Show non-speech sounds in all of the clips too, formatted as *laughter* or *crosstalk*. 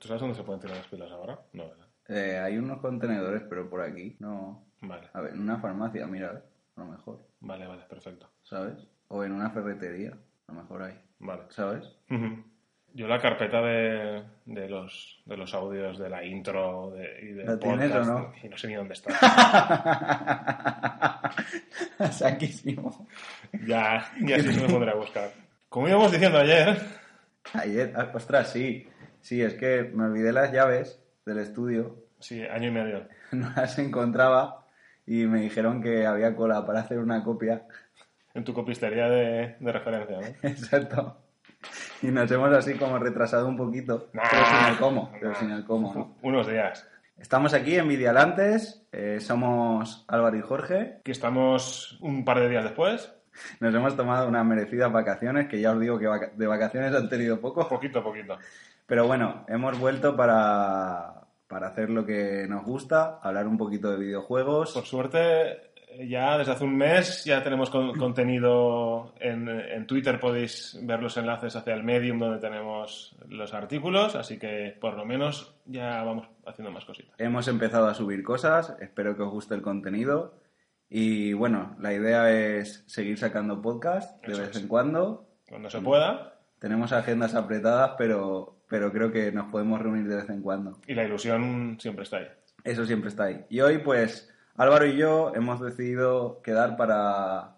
¿Tú sabes dónde se pueden tirar las pilas ahora? No, ¿verdad? Eh, hay unos contenedores, pero por aquí no. Vale, A ver, en una farmacia, mira, a ver, a lo mejor, vale, vale, perfecto. ¿sabes? O en una ferretería, a lo mejor hay, Vale. ¿sabes? Yo la carpeta de, de, los, de los audios de la intro de, y del ¿La tienes podcast, o no? y no sé ni dónde está. *laughs* Saquísimo. ya, ya sí se me *laughs* pondré a buscar. Como íbamos diciendo ayer, Ayer, ah, ostras, sí. Sí, es que me olvidé las llaves del estudio, sí, año y medio. *laughs* no las encontraba y me dijeron que había cola para hacer una copia. En tu copistería de, de referencia, ¿no? *laughs* Exacto. Y nos hemos así como retrasado un poquito, Nah. pero sin el cómo, pero sin el cómo, ¿no? *laughs* Unos días. Estamos aquí en Vidialantes, eh, somos Álvaro y Jorge. Aquí estamos un par de días después, Nos hemos tomado unas merecidas vacaciones, que ya os digo que vaca- de vacaciones han tenido poco. poquito poquito. Pero bueno, hemos vuelto para, para hacer lo que nos gusta, hablar un poquito de videojuegos. Por suerte, ya desde hace un mes ya tenemos con- *clears throat* contenido en, en Twitter, podéis ver los enlaces hacia el Medium donde tenemos los artículos, así que por lo menos ya vamos haciendo más cositas. Hemos empezado a subir cosas, espero que os guste el contenido. Y bueno, la idea es seguir sacando podcast de Eso vez es. en cuando. Cuando se pueda, Tenemos agendas apretadas, pero, pero creo que nos podemos reunir de vez en cuando. y la ilusión siempre está ahí. Eso siempre está ahí. Y hoy, pues, Álvaro y yo hemos decidido quedar para,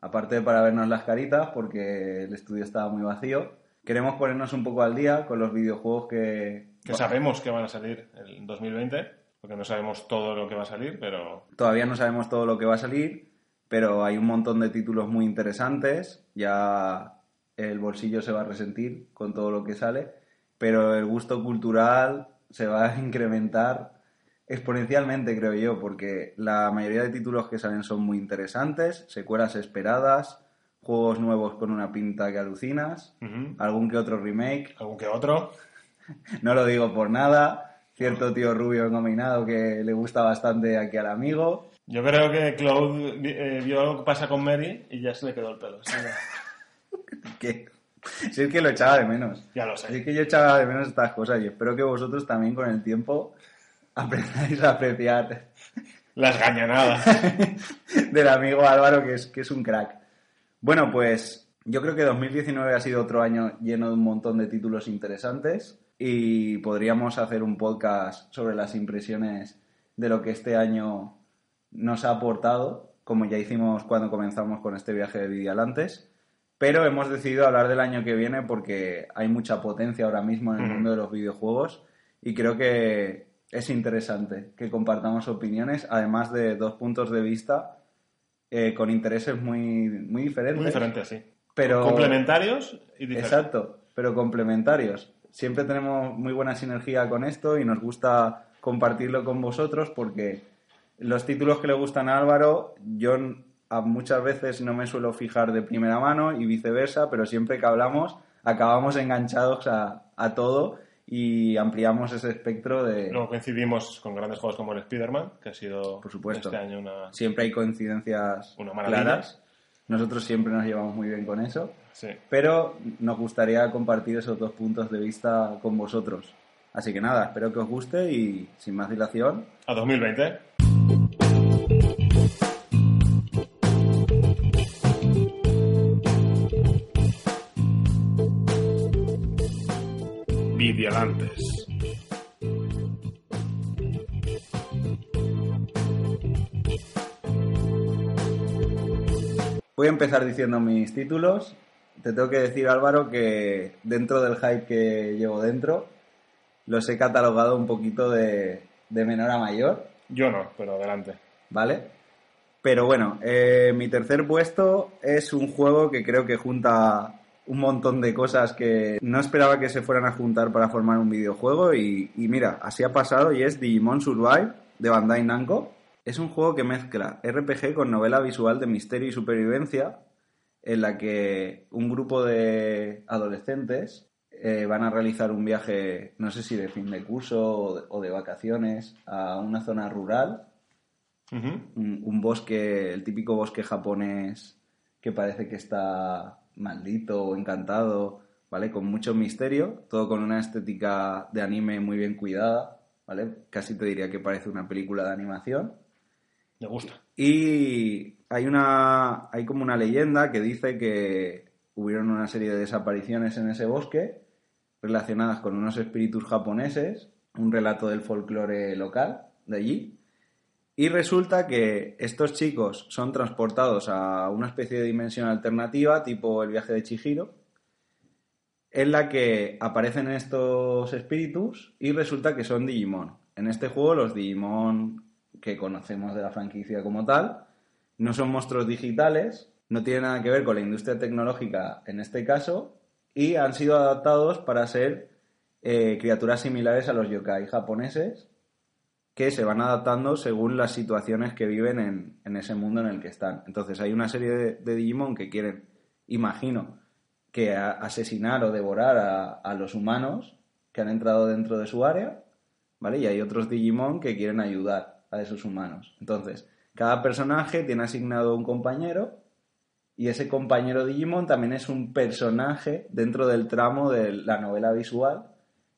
aparte de para vernos las caritas, porque el estudio estaba muy vacío, queremos ponernos un poco al día con los videojuegos que... Que sabemos que van a salir en 2020, porque no sabemos todo lo que va a salir, pero Todavía no sabemos todo lo que va a salir, pero hay un montón de títulos muy interesantes. Ya el bolsillo se va a resentir con todo lo que sale, pero el gusto cultural se va a incrementar exponencialmente, creo yo, porque la mayoría de títulos que salen son muy interesantes, secuelas esperadas, juegos nuevos con una pinta que alucinas, algún que otro remake, algún que otro. *laughs* no lo digo por nada, cierto tío rubio engominado que le gusta bastante aquí al amigo. Yo creo que Claude eh, vio algo que pasa con Mary y ya se le quedó el pelo. Sí, que *laughs* si es que lo echaba de menos. ya lo Si sé. es que yo echaba de menos estas cosas y espero que vosotros también con el tiempo aprendáis a apreciar Las gañanadas. *laughs* del amigo Álvaro, que es, que es un crack. Bueno, pues yo creo que 2019 ha sido otro año lleno de un montón de títulos interesantes y podríamos hacer un podcast sobre las impresiones de lo que este año nos ha aportado, como ya hicimos cuando comenzamos con este viaje de Vidialantes. Pero hemos decidido hablar del año que viene porque hay mucha potencia ahora mismo en el mundo de los videojuegos y creo que es interesante que compartamos opiniones, además de dos puntos de vista eh, con intereses muy, muy diferentes. Muy diferente, sí. Pero... Complementarios y diferentes. Exacto, pero complementarios. Siempre tenemos muy buena sinergia con esto y nos gusta compartirlo con vosotros porque los títulos que le gustan a Álvaro, yo muchas veces no me suelo fijar de primera mano y viceversa, pero siempre que hablamos acabamos enganchados a, a todo y ampliamos ese espectro de... Luego coincidimos con grandes juegos como el Spider-Man, que ha sido Por supuesto. este año una... Siempre hay coincidencias Una claras. Nosotros siempre nos llevamos muy bien con eso. Sí. pero nos gustaría compartir esos dos puntos de vista con vosotros. Así que nada, espero que os guste y sin más dilación, A 2020. Voy a empezar diciendo mis títulos. Te tengo que decir, Álvaro, que dentro del hype que llevo dentro, los he catalogado un poquito de, de menor a mayor, Yo no, pero adelante. ¿vale? Pero bueno, eh, mi tercer puesto es un juego que creo que junta un montón de cosas que no esperaba que se fueran a juntar para formar un videojuego y, y mira, así ha pasado y es Digimon Survive de Bandai Namco. Es un juego que mezcla RPG con novela visual de misterio y supervivencia en la que un grupo de adolescentes eh, van a realizar un viaje, no sé si de fin de curso o de- o de vacaciones, a una zona rural un, un bosque, el típico bosque japonés que parece que está maldito o encantado ¿vale? Con mucho misterio, todo con una estética de anime muy bien cuidada, ¿vale? Casi te diría que parece una película de animación. Me gusta. Y hay una hay como una leyenda que dice que hubieron una serie de desapariciones en ese bosque relacionadas con unos espíritus japoneses, un relato del folclore local de allí. Y resulta que estos chicos son transportados a una especie de dimensión alternativa, tipo el viaje de Chihiro, en la que aparecen estos espíritus y resulta que son Digimon. En este juego los Digimon que conocemos de la franquicia como tal no son monstruos digitales, no tienen nada que ver con la industria tecnológica en este caso y han sido adaptados para ser eh, criaturas similares a los yokai japoneses que se van adaptando según las situaciones que viven en, en ese mundo en el que están. Entonces hay una serie de, Digimon que quieren, imagino, que asesinar o devorar a, a los humanos que han entrado dentro de su área, ¿vale? Y hay otros Digimon que quieren ayudar a esos humanos. Entonces, cada personaje tiene asignado un compañero y ese compañero Digimon también es un personaje dentro del tramo de la novela visual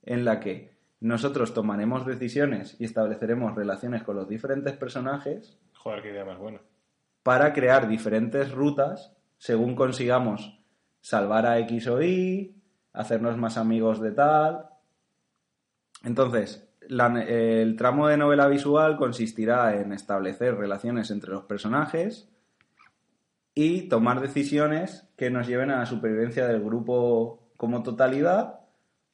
en la que nosotros tomaremos decisiones y estableceremos relaciones con los diferentes personajes Joder, qué idea más buena. para crear diferentes rutas según consigamos salvar a X o Y, hacernos más amigos de tal. Entonces, el tramo de novela visual consistirá en establecer relaciones entre los personajes y tomar decisiones que nos lleven a la supervivencia del grupo como totalidad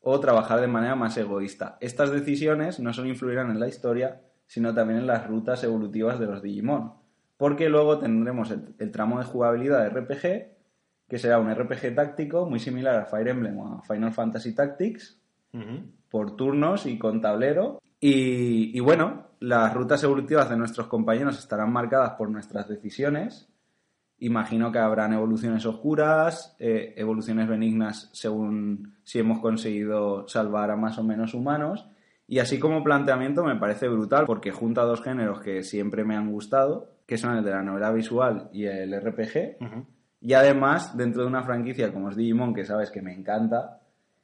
o trabajar de manera más egoísta. Estas decisiones no solo influirán en la historia, sino también en las rutas evolutivas de los Digimon. Porque luego tendremos el, el tramo de jugabilidad de RPG, que será un RPG táctico muy similar a Fire Emblem o a Final Fantasy Tactics, Por turnos y con tablero. Y, y bueno, las rutas evolutivas de nuestros compañeros estarán marcadas por nuestras decisiones. Imagino que habrán evoluciones oscuras, eh, evoluciones benignas según si hemos conseguido salvar a más o menos humanos. Y así como planteamiento me parece brutal porque junta dos géneros que siempre me han gustado, que son el de la novela visual y el RPG. Y además, dentro de una franquicia como es Digimon, que sabes que me encanta,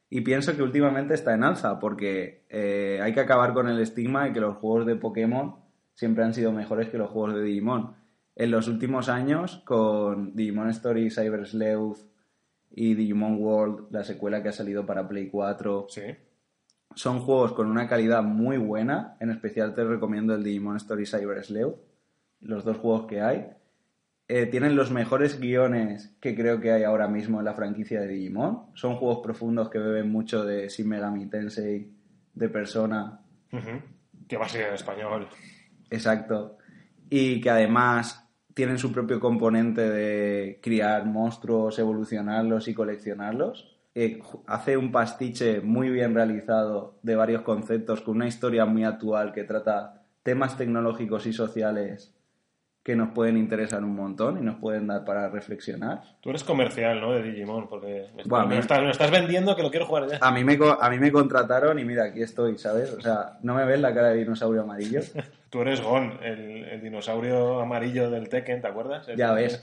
y pienso que últimamente está en alza, porque eh, hay que acabar con el estigma de que los juegos de Pokémon siempre han sido mejores que los juegos de Digimon. En los últimos años, con Digimon Story, Cyber Sleuth y Digimon World, la secuela que ha salido para Play 4, Sí. son juegos con una calidad muy buena. En especial te recomiendo el Digimon Story Cyber Sleuth, los dos juegos que hay. Eh, tienen los mejores guiones que creo que hay ahora mismo en la franquicia de Digimon. Son juegos profundos que beben mucho de Shin Megami Tensei, de Persona, Ujú. Que va a ser en español. exacto. Y que además tienen su propio componente de criar monstruos, evolucionarlos y coleccionarlos. Eh, hace un pastiche muy bien realizado de varios conceptos con una historia muy actual que trata temas tecnológicos y sociales que nos pueden interesar un montón y nos pueden dar para reflexionar. Tú eres comercial, ¿no? De Digimon, porque me, Bueno, me estás, me estás vendiendo que lo quiero jugar ya. A mí, me, a mí me contrataron y mira, aquí estoy, ¿sabes? O sea, no me ves la cara de dinosaurio amarillo. *laughs* Tú eres Gon, el, el dinosaurio amarillo del Tekken, ¿te acuerdas? El- Ya ves.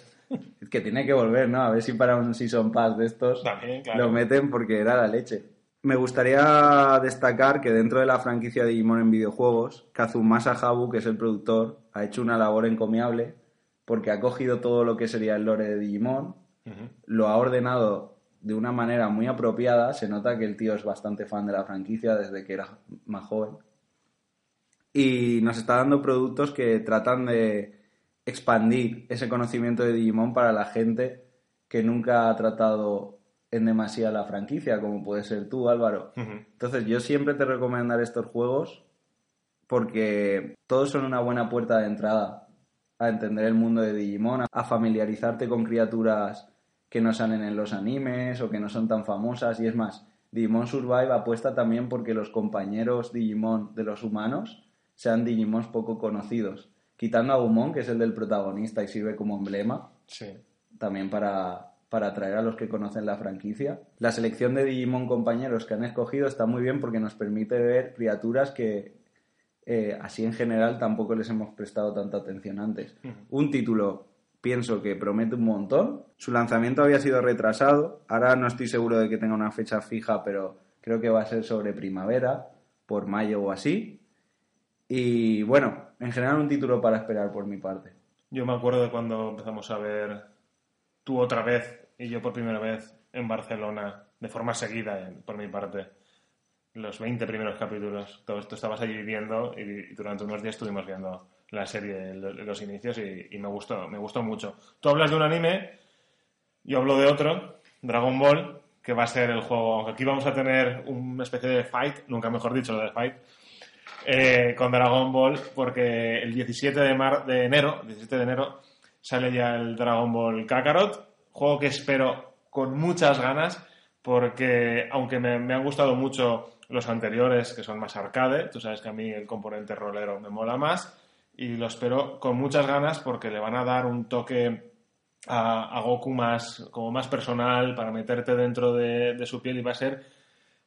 Es que tiene que volver, ¿no? A ver si para un Season Pass de estos También, claro. lo meten porque era la leche. Me gustaría destacar que dentro de la franquicia de Digimon en videojuegos, Kazumasa Habu, que es el productor, ha hecho una labor encomiable porque ha cogido todo lo que sería el lore de Digimon, lo ha ordenado de una manera muy apropiada. Se nota que el tío es bastante fan de la franquicia desde que era más joven. Y nos está dando productos que tratan de expandir ese conocimiento de Digimon para la gente que nunca ha tratado en demasía la franquicia, como puede ser tú, Álvaro. Entonces yo siempre te recomendaré estos juegos porque todos son una buena puerta de entrada a entender el mundo de Digimon, a familiarizarte con criaturas que no salen en los animes o que no son tan famosas y es más, Digimon Survive apuesta también porque los compañeros Digimon de los humanos sean Digimons poco conocidos, quitando a Gumon, que es el del protagonista y sirve como emblema, Sí. también para, para atraer a los que conocen la franquicia. La selección de Digimon compañeros que han escogido está muy bien porque nos permite ver criaturas que eh, así en general tampoco les hemos prestado tanta atención antes. Un título pienso que promete un montón. Su lanzamiento había sido retrasado, ahora no estoy seguro de que tenga una fecha fija, pero creo que va a ser sobre primavera, por mayo o así. Y bueno, en general un título para esperar por mi parte. Yo me acuerdo de cuando empezamos a ver tú otra vez y yo por primera vez en Barcelona, de forma seguida, por mi parte, los 20 primeros capítulos. Todo esto estabas allí viviendo y, durante unos días estuvimos viendo la serie, los inicios, y, me gustó, me gustó mucho. Tú hablas de un anime, yo hablo de otro, Dragon Ball, que va a ser el juego. Aquí vamos a tener una especie de fight, nunca mejor dicho lo de fight, eh, con Dragon Ball, porque el 17 de, mar de enero, 17 de enero, sale ya el Dragon Ball Kakarot, juego que espero con muchas ganas, porque aunque me, han gustado mucho los anteriores, que son más arcade, tú sabes que a mí el componente rolero me mola más, y lo espero con muchas ganas porque le van a dar un toque a, Goku más, como más personal para meterte dentro de, su piel y va a ser,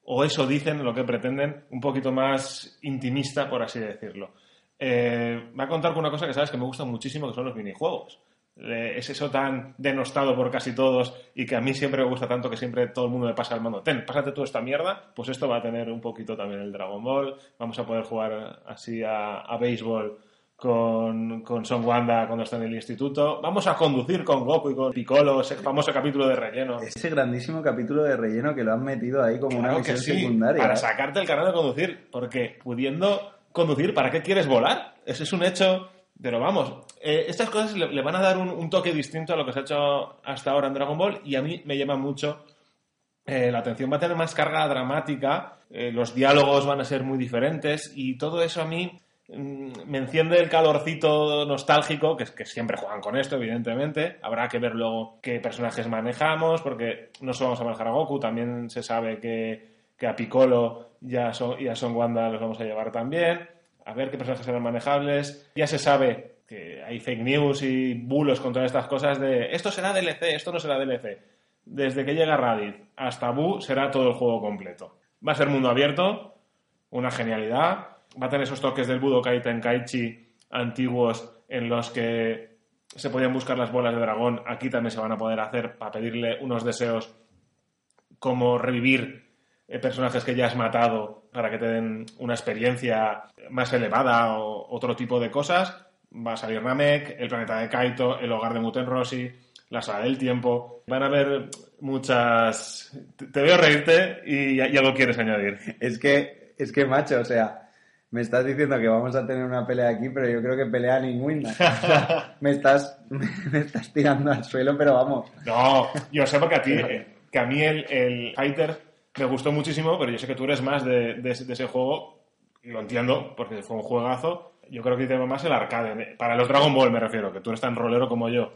o eso dicen, lo que pretenden, un poquito más intimista, por así decirlo. Eh, va a contar con una cosa que sabes que me gusta muchísimo, que son los minijuegos. Es eso tan denostado por casi todos y que a mí siempre me gusta tanto que siempre todo el mundo me pasa el mando. Ten, pásate tú esta mierda. Pues esto va a tener un poquito también el Dragon Ball. Vamos a poder jugar así a, a béisbol con, con Son Wanda cuando está en el instituto. Vamos a conducir con Goku y con Piccolo, ese famoso capítulo de relleno. Ese grandísimo capítulo de relleno que lo han metido ahí como una misión secundaria. Para sacarte el canal de conducir, porque pudiendo conducir, ¿para qué quieres volar? Ese es un hecho. Pero vamos, eh, estas cosas le, van a dar un, toque distinto a lo que se ha hecho hasta ahora en Dragon Ball y a mí me llama mucho eh, la atención. Va a tener más carga dramática, eh, los diálogos van a ser muy diferentes y todo eso a mí Mm, me enciende el calorcito nostálgico, que que siempre juegan con esto, evidentemente. Habrá que ver luego qué personajes manejamos, porque no solo vamos a manejar a Goku, también se sabe que, a Piccolo y Son, y a Son Wanda los vamos a llevar también. A ver qué personajes serán manejables. Ya se sabe que hay fake news y bulos con todas estas cosas de esto será DLC, esto no será DLC. Desde que llega Raditz hasta Bu será todo el juego completo. Va a ser mundo abierto, una genialidad va a tener esos toques del Budokai Tenkaichi antiguos en los que se podían buscar las bolas de dragón. Aquí también se van a poder hacer para pedirle unos deseos como revivir personajes que ya has matado para que te den una experiencia más elevada o otro tipo de cosas. Va a salir Namek, el planeta de Kaito, el hogar de Muten Rossi, la sala del tiempo. Van a haber muchas... Te veo reírte y, y algo quieres añadir. Es que, es que macho, o sea, me estás diciendo que vamos a tener una pelea aquí, pero yo creo que pelea ninguna. *laughs* me, estás, me estás tirando al suelo, pero vamos. No, yo sé porque a ti, eh, *laughs* que a mí el, Fighter me gustó muchísimo, pero yo sé que tú eres más de, ese, juego, y lo entiendo, porque fue un juegazo. Yo creo que tengo más el arcade. Para los Dragon Ball me refiero, que tú eres tan rolero como yo.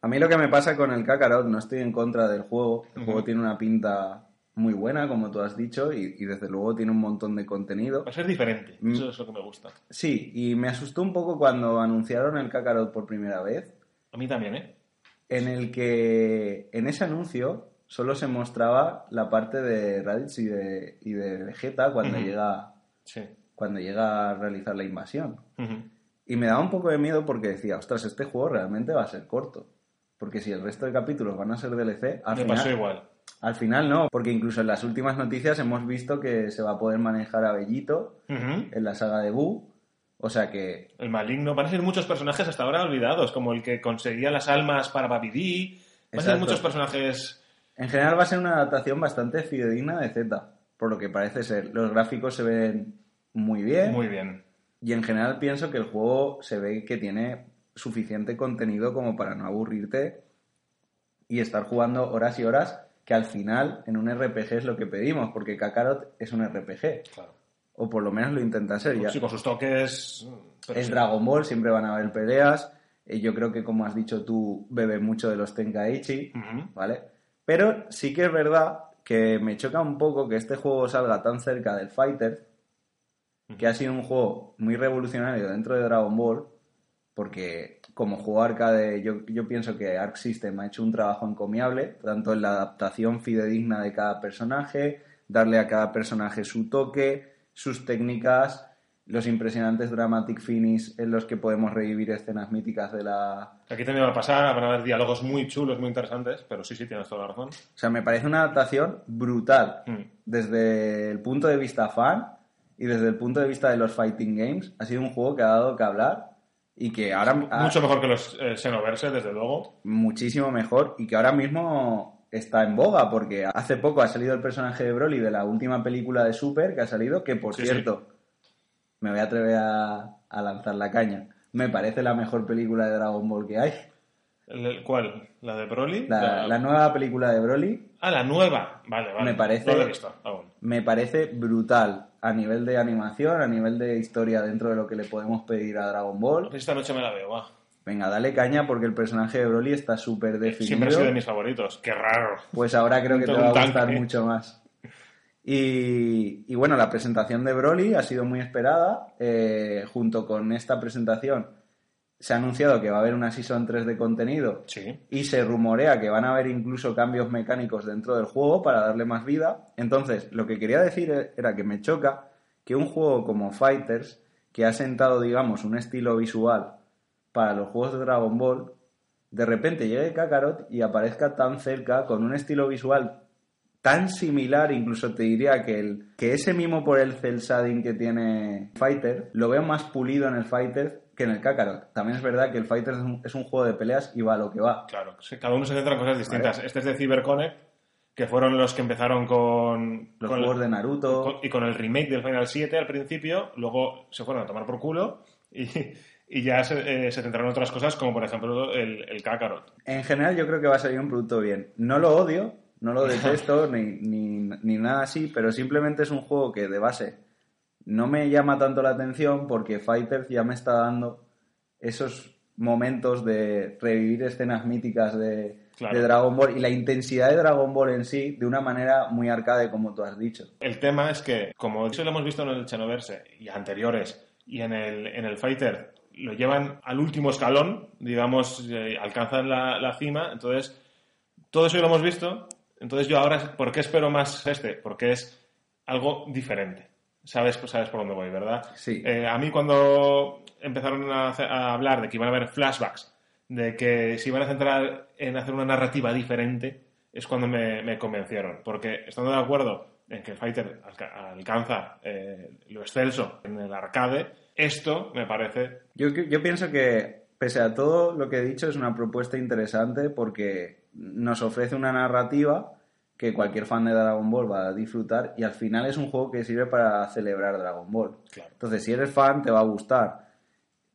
A mí lo que me pasa con el Kakarot, no estoy en contra del juego. El juego tiene una pinta muy buena, como tú has dicho, y, desde luego tiene un montón de contenido. Va a ser diferente, mm. eso es lo que me gusta. Sí, y me asustó un poco cuando anunciaron el Kakarot por primera vez. A mí también, ¿eh? En el que en ese anuncio solo se mostraba la parte de Raditz y de, y de Vegeta cuando, llega, cuando llega a realizar la invasión. Y me daba un poco de miedo porque decía, ostras, este juego realmente va a ser corto. Porque si el resto de capítulos van a ser DLC, al me pasó igual al final no, porque incluso en las últimas noticias hemos visto que se va a poder manejar a Bellito en la saga de Boo. O sea que... El maligno. Van a ser muchos personajes hasta ahora olvidados, como el que conseguía las almas para Babidi. Van a ser muchos personajes... En general va a ser una adaptación bastante fidedigna de Z, por lo que parece ser. Los gráficos se ven muy bien. Muy bien. Y en general pienso que el juego se ve que tiene suficiente contenido como para no aburrirte y estar jugando horas y horas que al final en un RPG es lo que pedimos, porque Kakarot es un RPG. Claro. O por lo menos lo intenta ser. ya. Sí, con sus toques. Es Dragon Ball, siempre van a haber peleas. Eh, yo creo que, como has dicho tú, bebe mucho de los Tenkaichi, ¿vale? Pero sí que es verdad que me choca un poco que este juego salga tan cerca del Fighter, que ha sido un juego muy revolucionario dentro de Dragon Ball, porque como juego arcade yo, yo pienso que Arc System ha hecho un trabajo encomiable, tanto en la adaptación fidedigna de cada personaje, darle a cada personaje su toque, sus técnicas, los impresionantes dramatic finish en los que podemos revivir escenas míticas de la... Aquí también va a pasar, van a haber diálogos muy chulos, muy interesantes, pero sí, sí, tienes toda la razón. O sea, me parece una adaptación brutal. Mm. Desde el punto de vista fan y desde el punto de vista de los fighting games, ha sido un juego que ha dado que hablar y que ahora... ha- Mucho mejor que los eh, Xenoverse, desde luego. muchísimo mejor y que ahora mismo está en boga porque hace poco ha salido el personaje de Broly de la última película de Super que ha salido, que por Sí, cierto, me voy a atrever a, a lanzar la caña. Me parece la mejor película de Dragon Ball que hay. ¿Cuál? ¿La de Broly? La, la nueva película de Broly Ah, la nueva. Vale, vale. Me parece- No la he visto aún. me parece brutal a nivel de animación, a nivel de historia dentro de lo que le podemos pedir a Dragon Ball. Esta noche me la veo, va. Venga, dale caña porque el personaje de Broly está súper Siempre ha definido. sido de mis favoritos. Qué raro. Pues ahora creo que te va a gustar mucho más. Y, y bueno, la presentación de Broly ha sido muy esperada. Eh, junto con esta presentación se ha anunciado que va a haber una season 3 de contenido Sí. y se rumorea que van a haber incluso cambios mecánicos dentro del juego para darle más vida. Entonces, lo que quería decir e- era que me choca que un juego como Fighters, que ha sentado, digamos, un estilo visual para los juegos de Dragon Ball, de repente llegue Kakarot y aparezca tan cerca con un estilo visual tan similar, incluso te diría que, el, que ese mimo por el cel shading que tiene Fighter, lo veo más pulido en el Fighter que en el Kakarot. También es verdad que el Fighter es un, es un juego de peleas y va a lo que va. Claro. Cada uno se centra en cosas distintas. Este es de CyberConnect, que fueron los que empezaron con... Los con juegos de Naruto. con- y con el remake del Final 7 al principio, luego se fueron a tomar por culo y, y ya se, eh, se centraron en otras cosas, como por ejemplo el, el Kakarot. En general yo creo que va a salir un producto bien. No lo odio, no lo detesto *laughs* ni, ni, ni nada así, pero simplemente es un juego que de base no me llama tanto la atención porque Fighters ya me está dando esos momentos de revivir escenas míticas de, Claro. de Dragon Ball y la intensidad de Dragon Ball en sí de una manera muy arcade como tú has dicho. El tema es que, como eso lo hemos visto en el Xenoverse y anteriores, y en el, en el Fighter, lo llevan al último escalón, digamos, eh, alcanzan la, la cima, entonces, todo eso ya lo hemos visto, entonces yo ahora, ¿por qué espero más este? Porque es algo diferente. Sabes, pues sabes por dónde voy, ¿verdad? Sí. Eh, a mí cuando empezaron a, hacer- a hablar de que iban a haber flashbacks, de que se iban a centrar en hacer una narrativa diferente, es cuando me, me convencieron. Porque estando de acuerdo en que Fighter alca- alcanza eh, lo excelso en el arcade, esto me parece... Yo, yo pienso que, pese a todo lo que he dicho, es una propuesta interesante porque nos ofrece una narrativa que cualquier fan de Dragon Ball va a disfrutar y al final es un juego que sirve para celebrar Dragon Ball. Claro. Entonces, si eres fan, te va a gustar.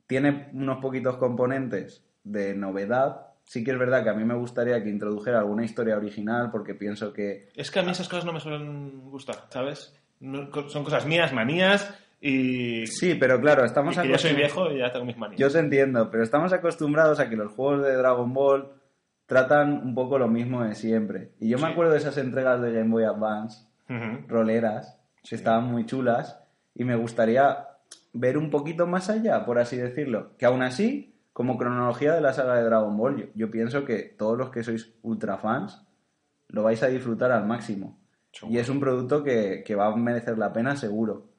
Tiene unos poquitos componentes de novedad. Sí que es verdad que a mí me gustaría que introdujera alguna historia original porque pienso que Es que a mí esas cosas no me suelen gustar, ¿sabes? No- son cosas mías, manías, y, Sí, pero claro, estamos que yo soy viejo y ya tengo mis manías. Yo te entiendo, pero estamos acostumbrados a que los juegos de Dragon Ball tratan un poco lo mismo de siempre. Y yo me acuerdo de esas entregas de Game Boy Advance, roleras, que estaban muy chulas, y me gustaría ver un poquito más allá, por así decirlo. Que aún así, como cronología de la saga de Dragon Ball, yo, yo pienso que todos los que sois ultra fans lo vais a disfrutar al máximo. Y es un producto que, que va a merecer la pena seguro.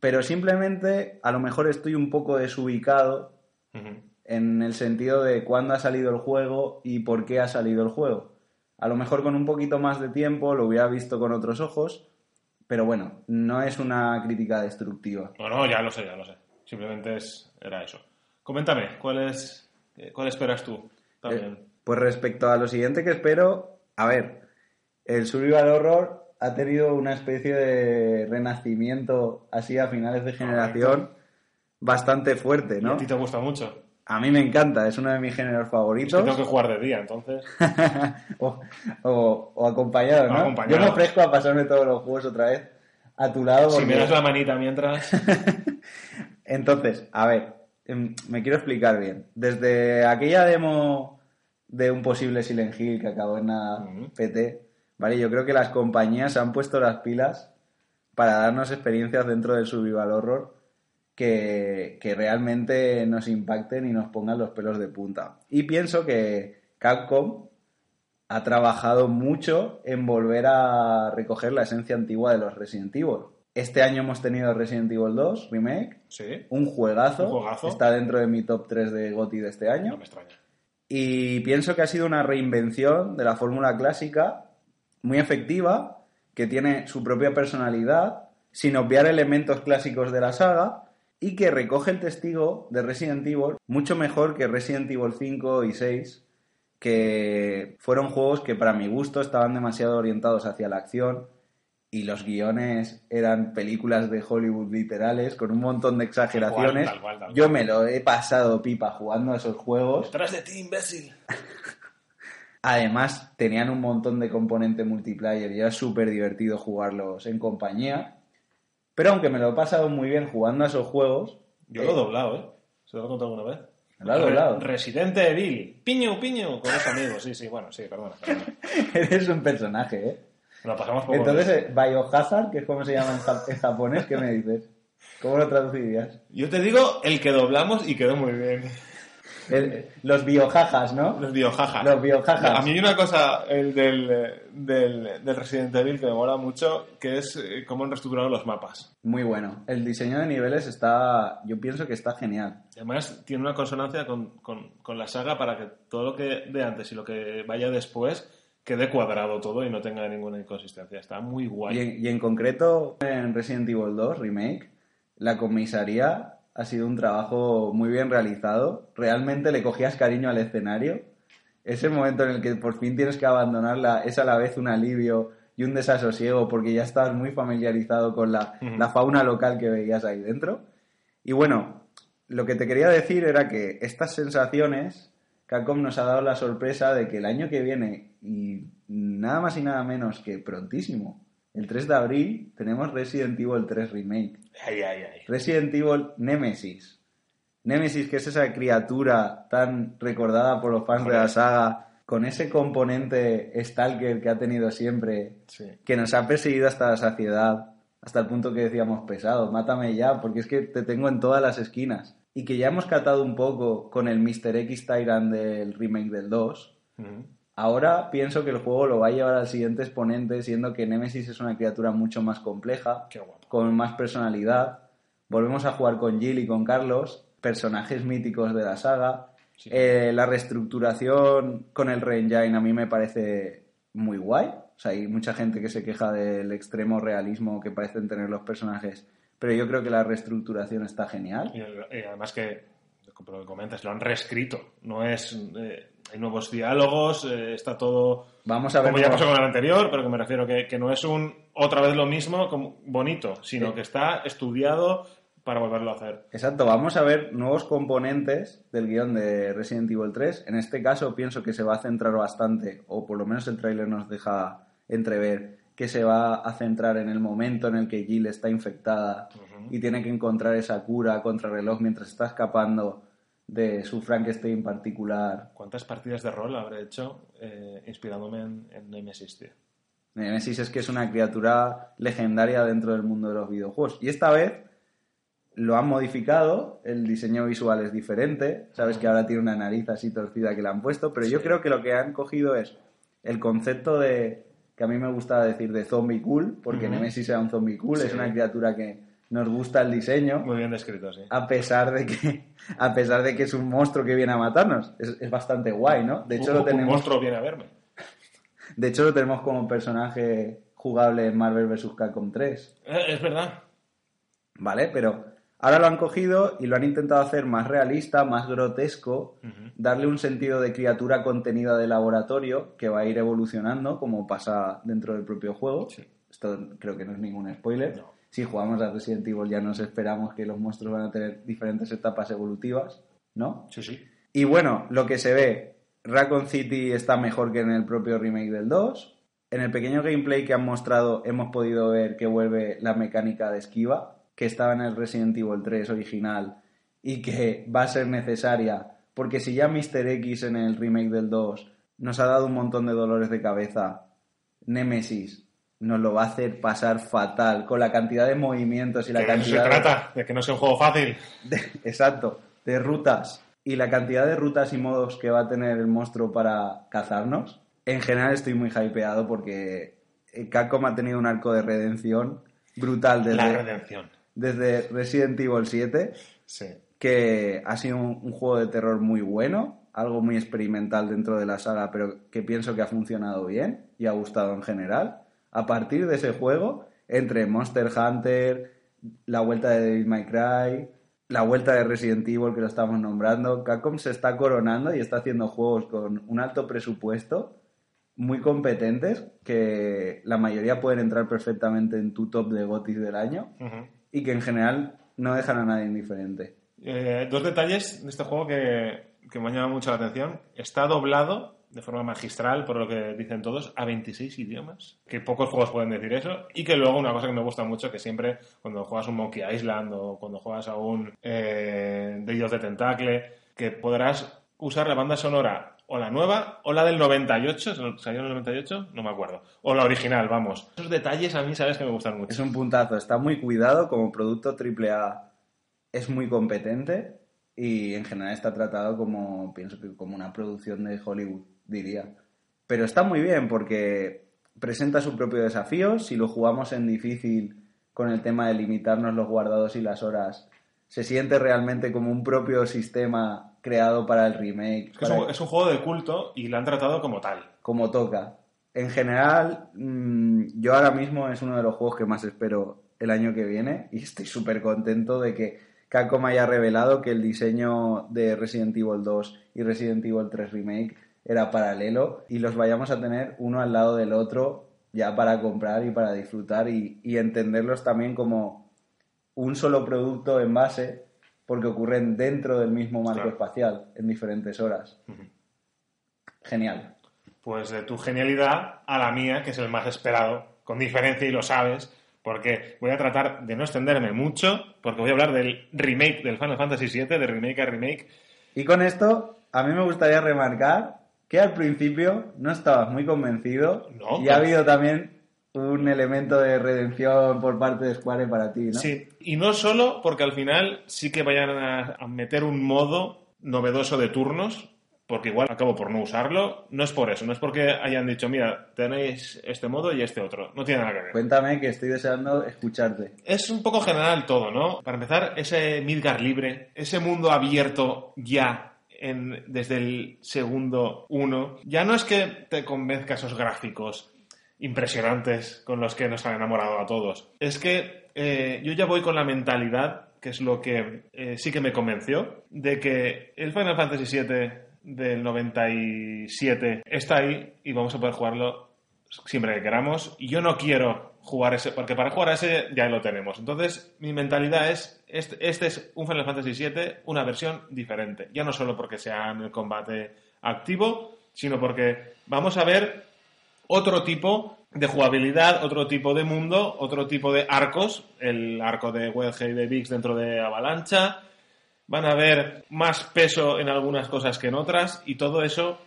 Pero simplemente, a lo mejor estoy un poco desubicado. En el sentido de cuándo ha salido el juego y por qué ha salido el juego. A lo mejor con un poquito más de tiempo lo hubiera visto con otros ojos, pero bueno, no es una crítica destructiva. No, no, ya lo sé, ya lo sé. Simplemente es, era eso. Coméntame, ¿cuál es, eh, cuál esperas tú también? Eh, pues respecto a lo siguiente que espero, a ver, el Survival Horror ha tenido una especie de renacimiento así a finales de generación bastante fuerte, Y ¿no? a ti te gusta mucho. A mí me encanta, es uno de mis géneros Es que favoritos. tengo que jugar de día, entonces. *laughs* o, o- o acompañado, O ¿no? acompañado. Yo me ofrezco a pasarme todos los juegos otra vez a tu lado. Si me das la manita mientras. *laughs* Entonces, a ver, em, me quiero explicar bien. Desde aquella demo de un posible Silent Hill que acabó en Ujú. PT, ¿vale? Yo creo que las compañías han puesto las pilas para darnos experiencias dentro del survival horror que, que realmente nos impacten y nos pongan los pelos de punta. Y pienso que Capcom ha trabajado mucho en volver a recoger la esencia antigua de los Resident Evil. Este año hemos tenido Resident Evil 2 Remake, Sí. un juegazo, Un juegazo. está dentro de mi top 3 de GOTY de este año. No me extraña. Y pienso que ha sido una reinvención de la fórmula clásica, muy efectiva, que tiene su propia personalidad, sin obviar elementos clásicos de la saga, y que recoge el testigo de Resident Evil mucho mejor que Resident Evil 5 y 6, que fueron juegos que para mi gusto estaban demasiado orientados hacia la acción y los guiones eran películas de Hollywood literales con un montón de exageraciones. Tal cual, tal cual. Yo me lo he pasado pipa jugando a esos juegos. Detrás de ti, imbécil. *laughs* Además, tenían un montón de componente multiplayer y era súper divertido jugarlos en compañía. Pero aunque me lo he pasado muy bien jugando a esos juegos, Yo lo he doblado, ¿eh? ¿Se lo he contado alguna vez? ¿Lo has doblado? Re- Residente Evil. Piño, piño. Con los amigos. Sí, sí, bueno, sí, perdona. perdona. *laughs* eres un personaje, ¿eh? Lo pasamos poco. Entonces, eh, Biohazard, que es como se llama en japonés, ¿qué me dices? ¿Cómo lo traducirías? Yo te digo el que doblamos y quedó muy bien. El- los biojajas, ¿no? Los biojajas. Los biojajas. A mí hay una cosa el del, del, del Resident Evil que me mola mucho, que es eh, cómo han reestructurado los mapas. Muy bueno. El diseño de niveles está, yo pienso que está genial. Además, tiene una consonancia con, con- con la saga para que todo lo que de antes y lo que vaya después quede cuadrado todo y no tenga ninguna inconsistencia. Está muy guay. Y en, y en concreto, en Resident Evil 2 Remake, la comisaría ha sido un trabajo muy bien realizado. Realmente le cogías cariño al escenario. Ese momento en el que por fin tienes que abandonarla es a la vez un alivio y un desasosiego porque ya estás muy familiarizado con la, la fauna local que veías ahí dentro. Y bueno, lo que te quería decir era que estas sensaciones, Capcom nos ha dado la sorpresa de que el año que viene, y nada más y nada menos que prontísimo, el 3 de abril, tenemos Resident Evil 3 Remake. Ay, ay, ay. Resident Evil Nemesis. Nemesis, que es esa criatura tan recordada por los fans de la saga, con ese componente Stalker que ha tenido siempre, Sí. que nos ha perseguido hasta la saciedad, hasta el punto que decíamos pesado, mátame ya, porque es que te tengo en todas las esquinas. Y que ya hemos catado un poco con el Mr. X Tyrant del remake del 2. Ujú. Ahora pienso que el juego lo va a llevar al siguiente exponente, siendo que Nemesis es una criatura mucho más compleja, Qué guapo. Con más personalidad. Volvemos a jugar con Jill y con Carlos, personajes míticos de la saga. Sí. Eh, la reestructuración con el Re-Engine a mí me parece muy guay. O sea, hay mucha gente que se queja del extremo realismo que parecen tener los personajes, pero yo creo que la reestructuración está genial. Y, además que, como lo comentas, lo han reescrito. No es... eh, hay nuevos diálogos, eh, está todo... Vamos a ver. Como ya pasó con el anterior, pero que me refiero que, que no es un otra vez lo mismo como bonito, sino Sí. que está estudiado para volverlo a hacer. Exacto, vamos a ver nuevos componentes del guion de Resident Evil 3. En este caso pienso que se va a centrar bastante, o por lo menos el tráiler nos deja entrever, que se va a centrar en el momento en el que Jill está infectada y tiene que encontrar esa cura contra reloj mientras está escapando de su Frankenstein particular. ¿Cuántas partidas de rol habré hecho eh, inspirándome en, en Nemesis, tío? Nemesis es que es una criatura legendaria dentro del mundo de los videojuegos. Y esta vez lo han modificado, el diseño visual es diferente, sabes que ahora tiene una nariz así torcida que le han puesto, pero yo creo que lo que han cogido es el concepto de, que a mí me gusta decir de zombie cool, porque Ujú. Nemesis era un zombie cool, es una criatura que nos gusta el diseño, Muy bien descrito, sí. a pesar de que *laughs* a pesar de que es un monstruo que viene a matarnos. Es, es bastante guay, ¿no? De hecho, Un- lo Un tenemos monstruo viene a verme. *laughs* de hecho, lo tenemos como personaje jugable en Marvel vs. Capcom 3, Eh, es verdad. ¿vale? Pero ahora lo han cogido y lo han intentado hacer más realista, más grotesco, darle un sentido de criatura contenida de laboratorio que va a ir evolucionando, como pasa dentro del propio juego. Sí. Esto creo que no es ningún spoiler. No. Si jugamos a Resident Evil ya nos esperamos que los monstruos van a tener diferentes etapas evolutivas, ¿no? Sí, sí. Y bueno, lo que se ve, Raccoon City está mejor que en el propio remake del 2. En el pequeño gameplay que han mostrado hemos podido ver que vuelve la mecánica de esquiva, que estaba en el Resident Evil 3 original y que va a ser necesaria, porque si ya Mr. X en el remake del 2 nos ha dado un montón de dolores de cabeza, Nemesis nos lo va a hacer pasar fatal con la cantidad de movimientos y la Que de eso se cantidad de- trata, de que no sea un juego fácil. *laughs* de- exacto, de rutas y la cantidad de rutas y modos que va a tener el monstruo para cazarnos. En general estoy muy hypeado porque eh, Capcom ha tenido un arco de redención brutal desde, La redención. desde Resident Evil 7, Sí. que ha sido un, un juego de terror muy bueno, algo muy experimental dentro de la saga, pero que pienso que ha funcionado bien y ha gustado en general. A partir de ese juego, entre Monster Hunter, la vuelta de Devil May Cry, la vuelta de Resident Evil que lo estamos nombrando, Capcom se está coronando y está haciendo juegos con un alto presupuesto, muy competentes, que la mayoría pueden entrar perfectamente en tu top de GOTYs del año y que en general no dejan a nadie indiferente. Eh, dos detalles de este juego que, que me han llamado mucho la atención. Está doblado de forma magistral, por lo que dicen todos, a 26 idiomas. Que pocos juegos pueden decir eso. Y que luego una cosa que me gusta mucho, que siempre cuando juegas un Monkey Island o cuando juegas a un eh, Day de Tentacle, que podrás usar la banda sonora o la nueva o la del 98, ¿salió en el 98? No me acuerdo. O la original, vamos. Esos detalles a mí sabes que me gustan mucho. Es un puntazo, está muy cuidado como producto AAA, es muy competente y en general está tratado como, pienso que como una producción de Hollywood, diría. Pero está muy bien porque presenta su propio desafío, si lo jugamos en difícil con el tema de limitarnos los guardados y las horas, se siente realmente como un propio sistema creado para el remake, Es, que es para- un, es un juego de culto y lo han tratado como tal. como toca. En general, mm, yo ahora mismo es uno de los juegos que más espero el año que viene y estoy súper contento de que Capcom haya revelado que el diseño de Resident Evil 2 y Resident Evil 3 Remake era paralelo y los vayamos a tener uno al lado del otro ya para comprar y para disfrutar y, y entenderlos también como un solo producto en base porque ocurren dentro del mismo marco Claro. espacial en diferentes horas. Genial. Pues de tu genialidad a la mía, que es el más esperado, con diferencia y lo sabes, porque voy a tratar de no extenderme mucho, porque voy a hablar del remake del Final Fantasy VII, de remake a remake. Y con esto, a mí me gustaría remarcar que al principio no estabas muy convencido No, y ha pues- habido también un elemento de redención por parte de Square para ti, ¿no? Sí, y no solo porque al final sí que vayan a meter un modo novedoso de turnos, porque igual acabo por no usarlo, no es por eso, no es porque hayan dicho, mira, tenéis este modo y este otro, no tiene nada que ver. Cuéntame que estoy deseando escucharte. Es un poco general todo, ¿no? Para empezar, ese Midgar libre, ese mundo abierto ya desde el segundo uno, ya no es que te convenzca esos gráficos impresionantes con los que nos han enamorado a todos. Es que eh, yo ya voy con la mentalidad, que es lo que eh, sí que me convenció, de que el Final Fantasy VII del 97 está ahí y vamos a poder jugarlo siempre que queramos. Y yo no quiero jugar ese, porque para jugar ese ya lo tenemos. Entonces, mi mentalidad es, este, este es un Final Fantasy VII, una versión diferente. Ya no solo porque sea en el combate activo, sino porque vamos a ver otro tipo de jugabilidad, otro tipo de mundo, otro tipo de arcos, el arco de Wellhead y de Vix dentro de Avalancha, van a ver más peso en algunas cosas que en otras y todo eso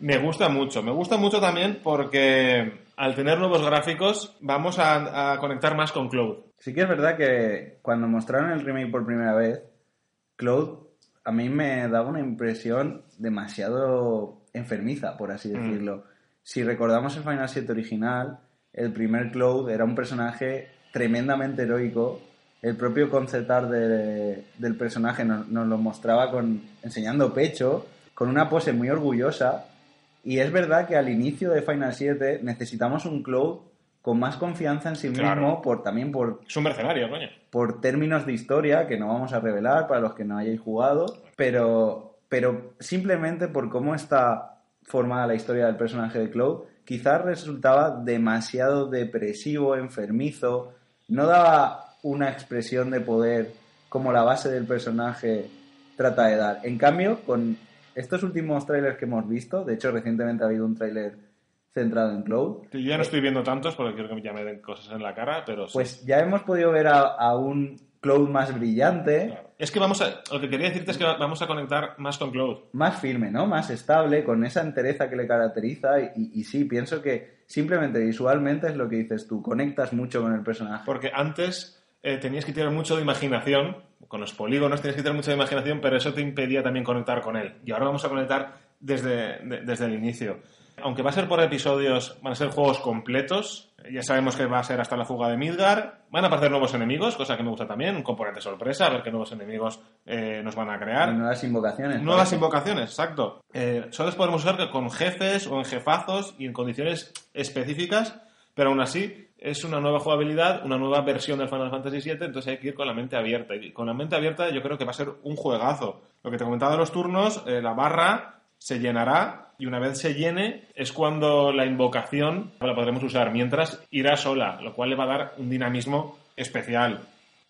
me gusta mucho. Me gusta mucho también porque al tener nuevos gráficos vamos a, a conectar más con Cloud. Sí que es verdad que cuando mostraron el remake por primera vez, Cloud a mí me daba una impresión demasiado enfermiza, por así Mm. decirlo. Si recordamos el Final 7 original, el primer Cloud era un personaje tremendamente heroico. El propio concept art de- del personaje nos, nos lo mostraba con, enseñando pecho, con una pose muy orgullosa. Y es verdad que al inicio de Final 7 necesitamos un Cloud con más confianza en sí mismo, Claro. por, también por Es un mercenario, coño. por términos de historia que no vamos a revelar para los que no hayáis jugado, pero, pero simplemente por cómo está formada la historia del personaje de Cloud, quizás resultaba demasiado depresivo, enfermizo, no daba una expresión de poder como la base del personaje trata de dar. En cambio, con estos últimos trailers que hemos visto, de hecho recientemente ha habido un trailer centrado en Cloud, Yo ya no estoy viendo tantos porque quiero que ya me den cosas en la cara, pero sí. pues ya hemos podido ver a, a un Cloud más brillante, Claro. Es que vamos a. Lo que quería decirte es que vamos a conectar más con Cloud. más firme, ¿no? Más estable, con esa entereza que le caracteriza. Y, y sí, pienso que simplemente visualmente es lo que dices tú, conectas mucho con el personaje. Porque antes eh, tenías que tener mucho de imaginación, con los polígonos tenías que tener mucha imaginación, pero eso te impedía también conectar con él. Y ahora vamos a conectar desde, de- desde el inicio. Aunque va a ser por episodios, van a ser juegos completos, Ya sabemos que va a ser hasta la fuga de Midgar. Van a aparecer nuevos enemigos, cosa que me gusta también. Un componente sorpresa, a ver qué nuevos enemigos eh, nos van a crear. Y nuevas invocaciones. Nuevas parece. invocaciones, exacto. Eh, solo podemos usar que con jefes o en jefazos y en condiciones específicas, pero aún así es una nueva jugabilidad, una nueva versión del Final Fantasy VII, entonces hay que ir con la mente abierta. Y con la mente abierta yo creo que va a ser un juegazo. Lo que te comentaba de los turnos, eh, la barra se llenará y una vez se llene es cuando la invocación la podremos usar, mientras irá sola, lo cual le va a dar un dinamismo especial.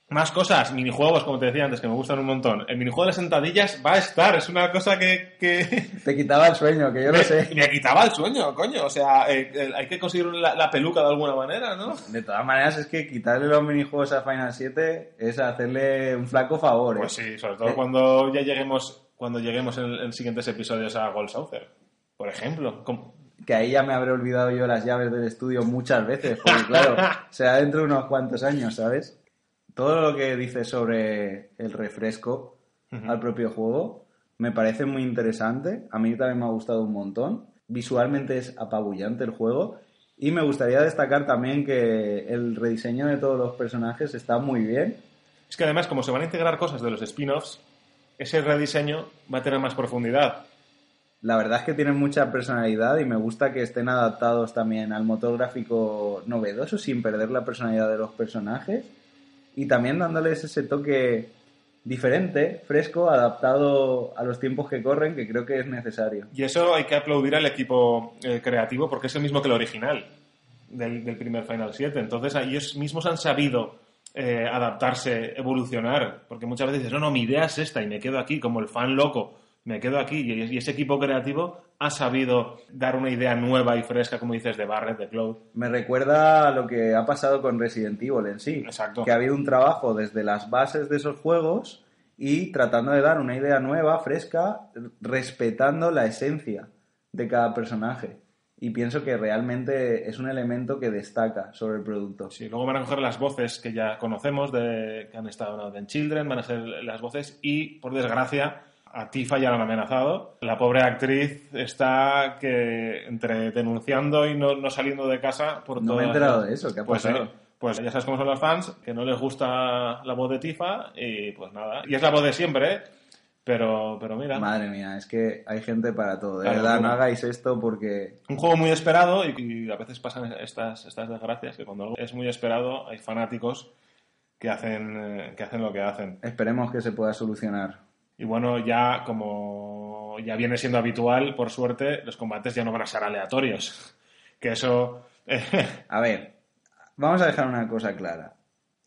Más cosas, minijuegos, como te decía antes, que me gustan un montón. El minijuego de las sentadillas va a estar, es una cosa que... que... *laughs* Te quitaba el sueño, que yo lo me, sé. me quitaba el sueño, coño. O sea, eh, eh, hay que conseguir la, la peluca de alguna manera, ¿no? De todas maneras, es que quitarle los minijuegos a Final 7 es hacerle un flaco favor. ¿eh? Pues sí, sobre todo Eh. cuando ya lleguemos, cuando lleguemos en, en siguientes episodios a Gold Saucer, por ejemplo. Que ahí ya me habré olvidado yo las llaves del estudio muchas veces, porque claro, *laughs* será dentro de unos cuantos años, ¿sabes? Todo lo que dices sobre el refresco al propio juego me parece muy interesante. A mí también me ha gustado un montón. Visualmente es apabullante el juego. Y me gustaría destacar también que el rediseño de todos los personajes está muy bien. Es que además, como se van a integrar cosas de los spin-offs, ese rediseño va a tener más profundidad. La verdad es que tienen mucha personalidad y me gusta que estén adaptados también al motor gráfico novedoso sin perder la personalidad de los personajes y también dándoles ese toque diferente, fresco, adaptado a los tiempos que corren, que creo que es necesario. Y eso hay que aplaudir al equipo eh, creativo porque es el mismo que el original del, del primer Final 7. Entonces ellos mismos han sabido eh, adaptarse, evolucionar, porque muchas veces dices, no, no, mi idea es esta y me quedo aquí como el fan loco, me quedo aquí y, ese equipo creativo ha sabido dar una idea nueva y fresca, como dices, de Barret, de Cloud. Me recuerda a lo que ha pasado con Resident Evil en sí. Exacto. Que ha habido un trabajo desde las bases de esos juegos y tratando de dar una idea nueva, fresca, respetando la esencia de cada personaje. Y pienso que realmente es un elemento que destaca sobre el producto. Sí, luego van a coger las voces que ya conocemos, de, que han estado en Children, van a ser las voces y, por desgracia, a Tifa ya la han amenazado. La pobre actriz está que entre denunciando y no, no saliendo de casa por No me he enterado de eso, ¿qué ha pues, pasado? eh, pues ya sabes cómo son los fans, que no les gusta la voz de Tifa y pues nada. Y es la voz de siempre, ¿eh? Pero, pero mira, Madre mía, es que hay gente para todo. De Claro, verdad, no hagáis esto porque un juego muy esperado y, y a veces pasan estas, estas desgracias, que cuando algo es muy esperado hay fanáticos que hacen, eh, que hacen lo que hacen. esperemos que se pueda solucionar. Y bueno, ya como ya viene siendo habitual, por suerte, los combates ya no van a ser aleatorios. *laughs* Que eso *laughs* A ver, vamos a dejar una cosa clara.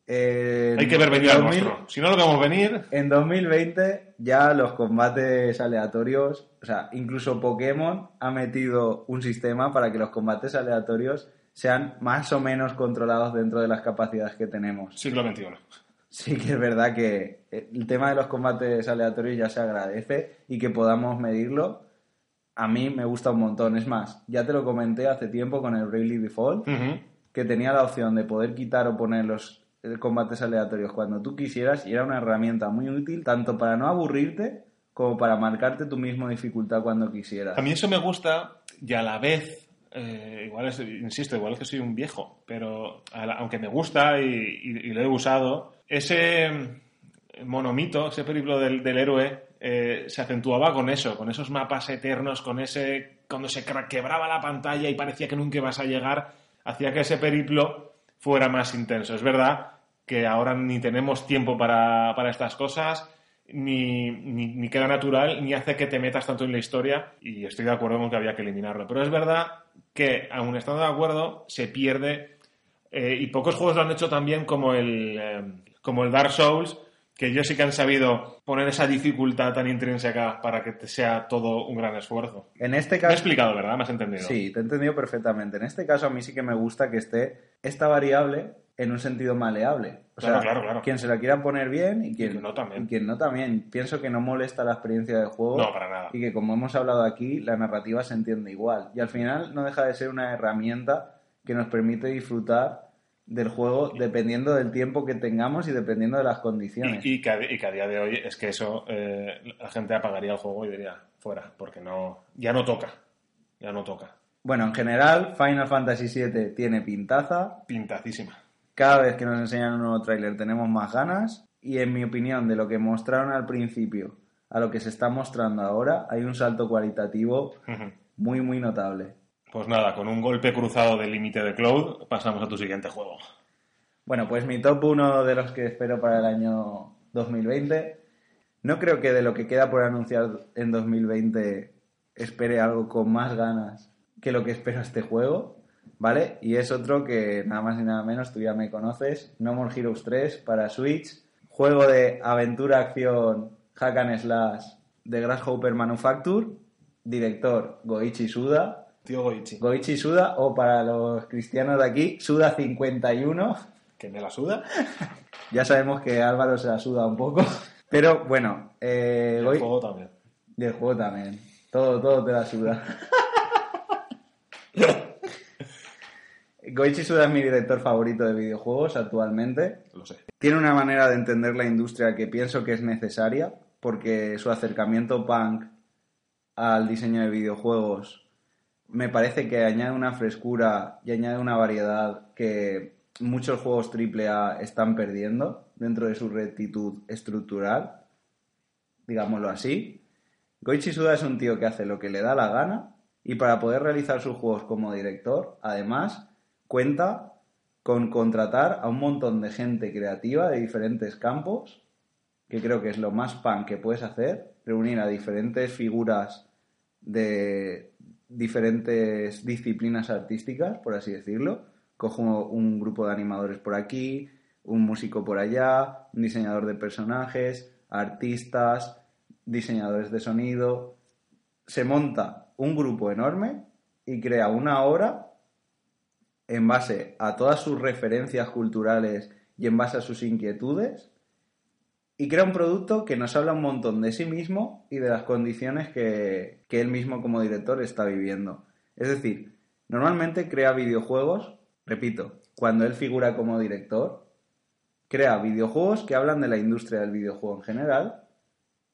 Hay que ver venir al 2000 monstruo. Si no lo vemos venir, En 2020 ya los combates aleatorios, o sea, incluso Pokémon ha metido un sistema para que los combates aleatorios sean más o menos controlados dentro de las capacidades que tenemos. siglo XXI. Sí que es verdad que el tema de los combates aleatorios ya se agradece y que podamos medirlo, a mí me gusta un montón. Es más, ya te lo comenté hace tiempo con el Bravely Default, que tenía la opción de poder quitar o poner los eh, combates aleatorios cuando tú quisieras y era una herramienta muy útil tanto para no aburrirte como para marcarte tu mismo dificultad cuando quisieras. A mí eso me gusta y a la vez, eh, igual es, insisto, igual es que soy un viejo, pero aunque me gusta y, y- lo he usado, ese monomito, ese periplo del, héroe, eh, se acentuaba con eso, con esos mapas eternos, con ese. cuando se quebraba la pantalla y parecía que nunca ibas a llegar, hacía que ese periplo fuera más intenso. Es verdad que ahora ni tenemos tiempo para, para estas cosas, ni, ni, ni queda natural, ni hace que te metas tanto en la historia, y estoy de acuerdo con que había que eliminarlo. Pero es verdad que, aun estando de acuerdo, se pierde, eh, y pocos juegos lo han hecho también como el, eh, como el Dark Souls, que ellos sí que han sabido poner esa dificultad tan intrínseca para que te sea todo un gran esfuerzo. En este Me he caso... explicado, ¿verdad? ¿Me has entendido? Sí, te he entendido perfectamente. En este caso a mí sí que me gusta que esté esta variable en un sentido maleable. O Claro, sea, claro, claro. quien se la quiera poner bien y quien, quien no también. y quien no también. Pienso que no molesta la experiencia del juego. No, para nada. Y que como hemos hablado aquí, la narrativa se entiende igual. Y al final no deja de ser una herramienta que nos permite disfrutar del juego dependiendo del tiempo que tengamos y dependiendo de las condiciones. Y, y que, a, y que a día de hoy es que eso eh, la gente apagaría el juego y diría fuera, porque no ya no toca, ya no toca. Bueno, en general, Final Fantasy VII tiene pintaza. Pintacísima. Cada vez que nos enseñan un nuevo tráiler tenemos más ganas. Y en mi opinión, de lo que mostraron al principio a lo que se está mostrando ahora, hay un salto cualitativo muy, muy notable. Pues nada, con un golpe cruzado del límite de Cloud, pasamos a tu siguiente juego. Bueno, pues mi top 1 de los que espero para el año 2020. No creo que de lo que queda por anunciar en 2020 espere algo con más ganas que lo que espero este juego, ¿vale? Y es otro que nada más y nada menos tú ya me conoces, No More Heroes 3 para Switch, juego de aventura, acción, hack and slash de Grasshopper Manufacture, director Goichi Suda, Tío Goichi. Goichi Suda o para los cristianos de aquí, Suda 51. ¿Que me la suda? *laughs* Ya sabemos que Álvaro se la suda un poco. Pero bueno, eh, El juego también. y el juego también. Todo, todo te la suda. *laughs* Goichi Suda es mi director favorito de videojuegos actualmente. Lo sé. Tiene una manera de entender la industria que pienso que es necesaria, porque su acercamiento punk al diseño de videojuegos me parece que añade una frescura y añade una variedad que muchos juegos AAA están perdiendo dentro de su rectitud estructural, digámoslo así. Goichi Suda es un tío que hace lo que le da la gana y para poder realizar sus juegos como director, además, cuenta con contratar a un montón de gente creativa de diferentes campos, que creo que es lo más pan que puedes hacer, reunir a diferentes figuras de diferentes disciplinas artísticas, por así decirlo. Cojo un grupo de animadores por aquí, un músico por allá, un diseñador de personajes, artistas, diseñadores de sonido. Se monta un grupo enorme y crea una obra en base a todas sus referencias culturales y en base a sus inquietudes y crea un producto que nos habla un montón de sí mismo y de las condiciones que, que él mismo como director está viviendo. Es decir, normalmente crea videojuegos, repito, cuando él figura como director, crea videojuegos que hablan de la industria del videojuego en general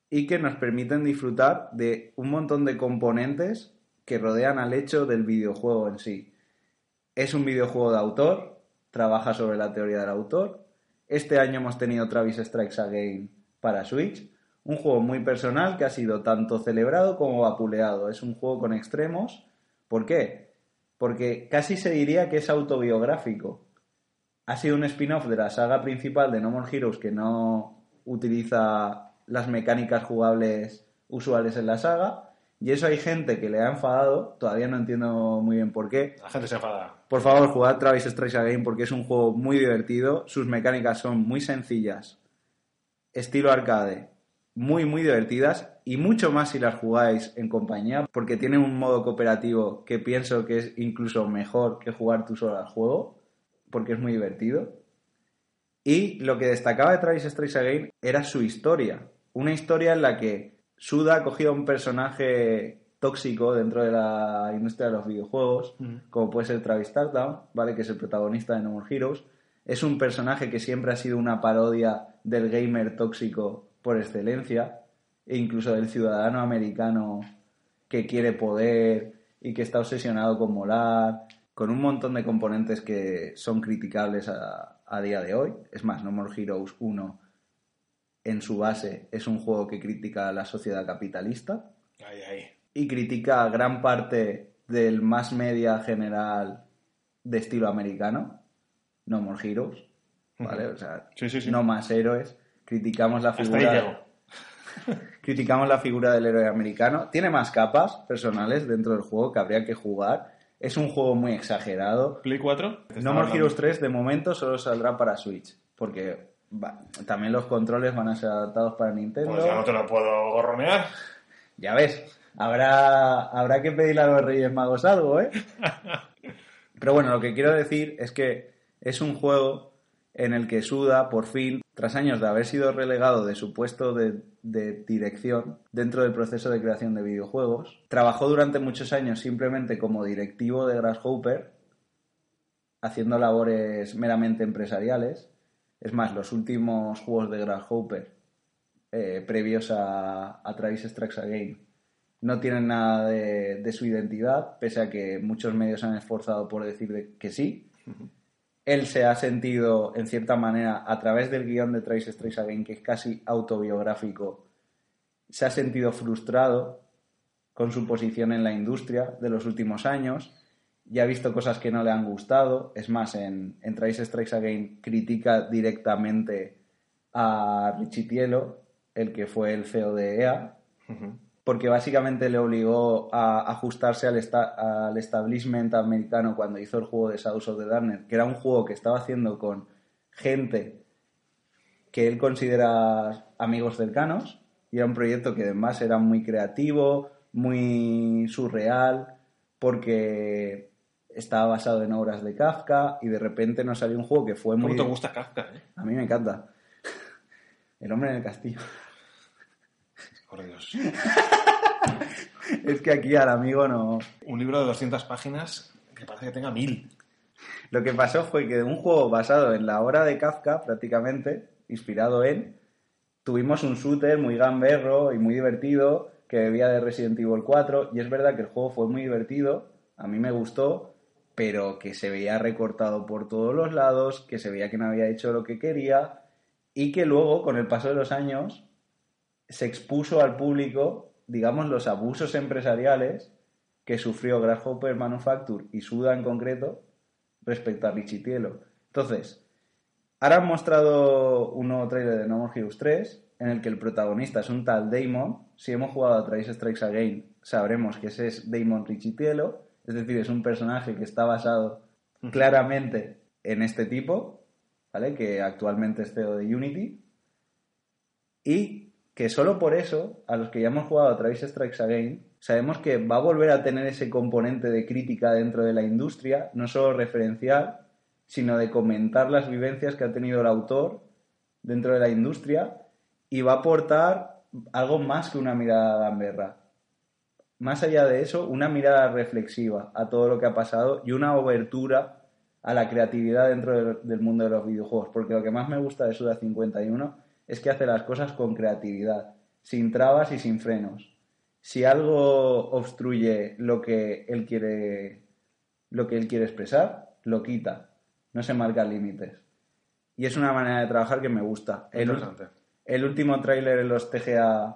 y que nos permiten disfrutar de un montón de componentes que rodean al hecho del videojuego en sí. Es un videojuego de autor, trabaja sobre la teoría del autor. Este año hemos tenido Travis Strikes Again para Switch, un juego muy personal que ha sido tanto celebrado como vapuleado. Es un juego con extremos. ¿Por qué? Porque casi se diría que es autobiográfico. Ha sido un spin-off de la saga principal de No More Heroes que no utiliza las mecánicas jugables usuales en la saga. Y eso hay gente que le ha enfadado, todavía no entiendo muy bien por qué, La gente se enfada. por favor, jugad Travis Strikes Again porque es un juego muy divertido. Sus mecánicas son muy sencillas, estilo arcade, muy, muy divertidas y mucho más si las jugáis en compañía porque tiene un modo cooperativo que pienso que es incluso mejor que jugar tú solo al juego porque es muy divertido. Y lo que destacaba de Travis Strikes Again era su historia. Una historia en la que Suda ha cogido a un personaje tóxico dentro de la industria de los videojuegos, como puede ser Travis Tardown, ¿vale? Que es el protagonista de No More Heroes. Es un personaje que siempre ha sido una parodia del gamer tóxico por excelencia, e incluso del ciudadano americano que quiere poder y que está obsesionado con molar, con un montón de componentes que son criticables a, a día de hoy. Es más, No More Heroes 1 en su base es un juego que critica a la sociedad capitalista Ahí, ahí. y critica gran parte del más media general de estilo americano, No More Heroes, ¿vale? O sea, Sí, sí, sí. no más héroes. Criticamos la figura, *laughs* criticamos la figura del héroe americano. Tiene más capas personales dentro del juego que habría que jugar. Es un juego muy exagerado. ¿Play 4? No More Heroes 3 de momento solo saldrá para Switch, porque va- también los controles van a ser adaptados para Nintendo. Pues ya no te lo puedo gorronear. Ya ves, habrá, habrá que pedirle a los Reyes Magos algo, ¿eh? *laughs* Pero bueno, lo que quiero decir es que es un juego en el que Suda, por fin, tras años de haber sido relegado de su puesto de, de dirección dentro del proceso de creación de videojuegos, trabajó durante muchos años simplemente como directivo de Grasshopper, haciendo labores meramente empresariales. Es más, los últimos juegos de Grasshopper eh, previos a, a Travis Strikes Again no tienen nada de, de su identidad, pese a que muchos medios han esforzado por decir de- que sí. Él se ha sentido, en cierta manera, a través del guion de Trace Strikes Again, que es casi autobiográfico, se ha sentido frustrado con su posición en la industria de los últimos años y ha visto cosas que no le han gustado. Es más, en, en Trace Strikes Again critica directamente a Richie Tielo, el que fue el CEO de EA, porque básicamente le obligó a ajustarse al, esta- al establishment americano cuando hizo el juego de Shadows of the Darkness, que era un juego que estaba haciendo con gente que él considera amigos cercanos, y era un proyecto que además era muy creativo, muy surreal, porque estaba basado en obras de Kafka, y de repente nos salió un juego que fue muy... ¿Cómo te gusta Kafka, eh? A mí me encanta. *laughs* El hombre en el castillo. Por Dios. *laughs* Es que aquí al amigo no... Un libro de 200 páginas que parece que tenga mil. Lo que pasó fue que de un juego basado en la obra de Kafka, prácticamente, inspirado en, tuvimos un shooter muy gamberro y muy divertido que bebía de Resident Evil 4 y es verdad que el juego fue muy divertido, a mí me gustó, pero que se veía recortado por todos los lados, que se veía que no había hecho lo que quería y que luego, con el paso de los años, se expuso al público, digamos, los abusos empresariales que sufrió Grasshopper Manufacture y Suda en concreto respecto a Richie Tielo. Entonces, ahora han mostrado un nuevo trailer de No More Heroes 3 en el que el protagonista es un tal Damon. Si hemos jugado a Trace Strikes Again, sabremos que ese es Damon Richie Tielo. Es decir, es un personaje que está basado claramente en este tipo, ¿vale? Que actualmente es CEO de Unity. Y que solo por eso, a los que ya hemos jugado a Travis Strikes Again, sabemos que va a volver a tener ese componente de crítica dentro de la industria, no solo referencial, sino de comentar las vivencias que ha tenido el autor dentro de la industria y va a aportar algo más que una mirada gamberra. Más allá de eso, una mirada reflexiva a todo lo que ha pasado y una obertura a la creatividad dentro del, mundo de los videojuegos. Porque lo que más me gusta de Suda 51 es que hace las cosas con creatividad, sin trabas y sin frenos. Si algo obstruye lo que él quiere, lo que él quiere expresar, lo quita. No se marca límites. Y es una manera de trabajar que me gusta. El, el último tráiler en los TGA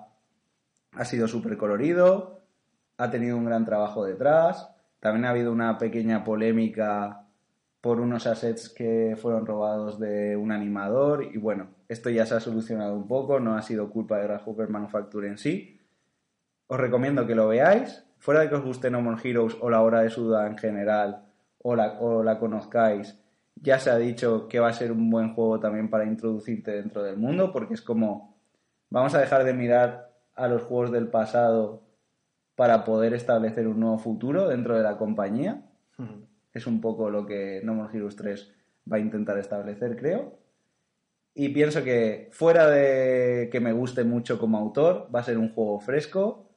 ha sido súper colorido, ha tenido un gran trabajo detrás. También ha habido una pequeña polémica por unos assets que fueron robados de un animador y bueno, esto ya se ha solucionado un poco, no ha sido culpa de Grasshopper Manufacture en sí. Os recomiendo que lo veáis, fuera de que os guste No More Heroes o la hora de Suda en general o la, o la conozcáis, ya se ha dicho que va a ser un buen juego también para introducirte dentro del mundo, porque es como, vamos a dejar de mirar a los juegos del pasado para poder establecer un nuevo futuro dentro de la compañía. Es un poco lo que No More Heroes 3 va a intentar establecer, creo. Y pienso que fuera de que me guste mucho como autor, va a ser un juego fresco,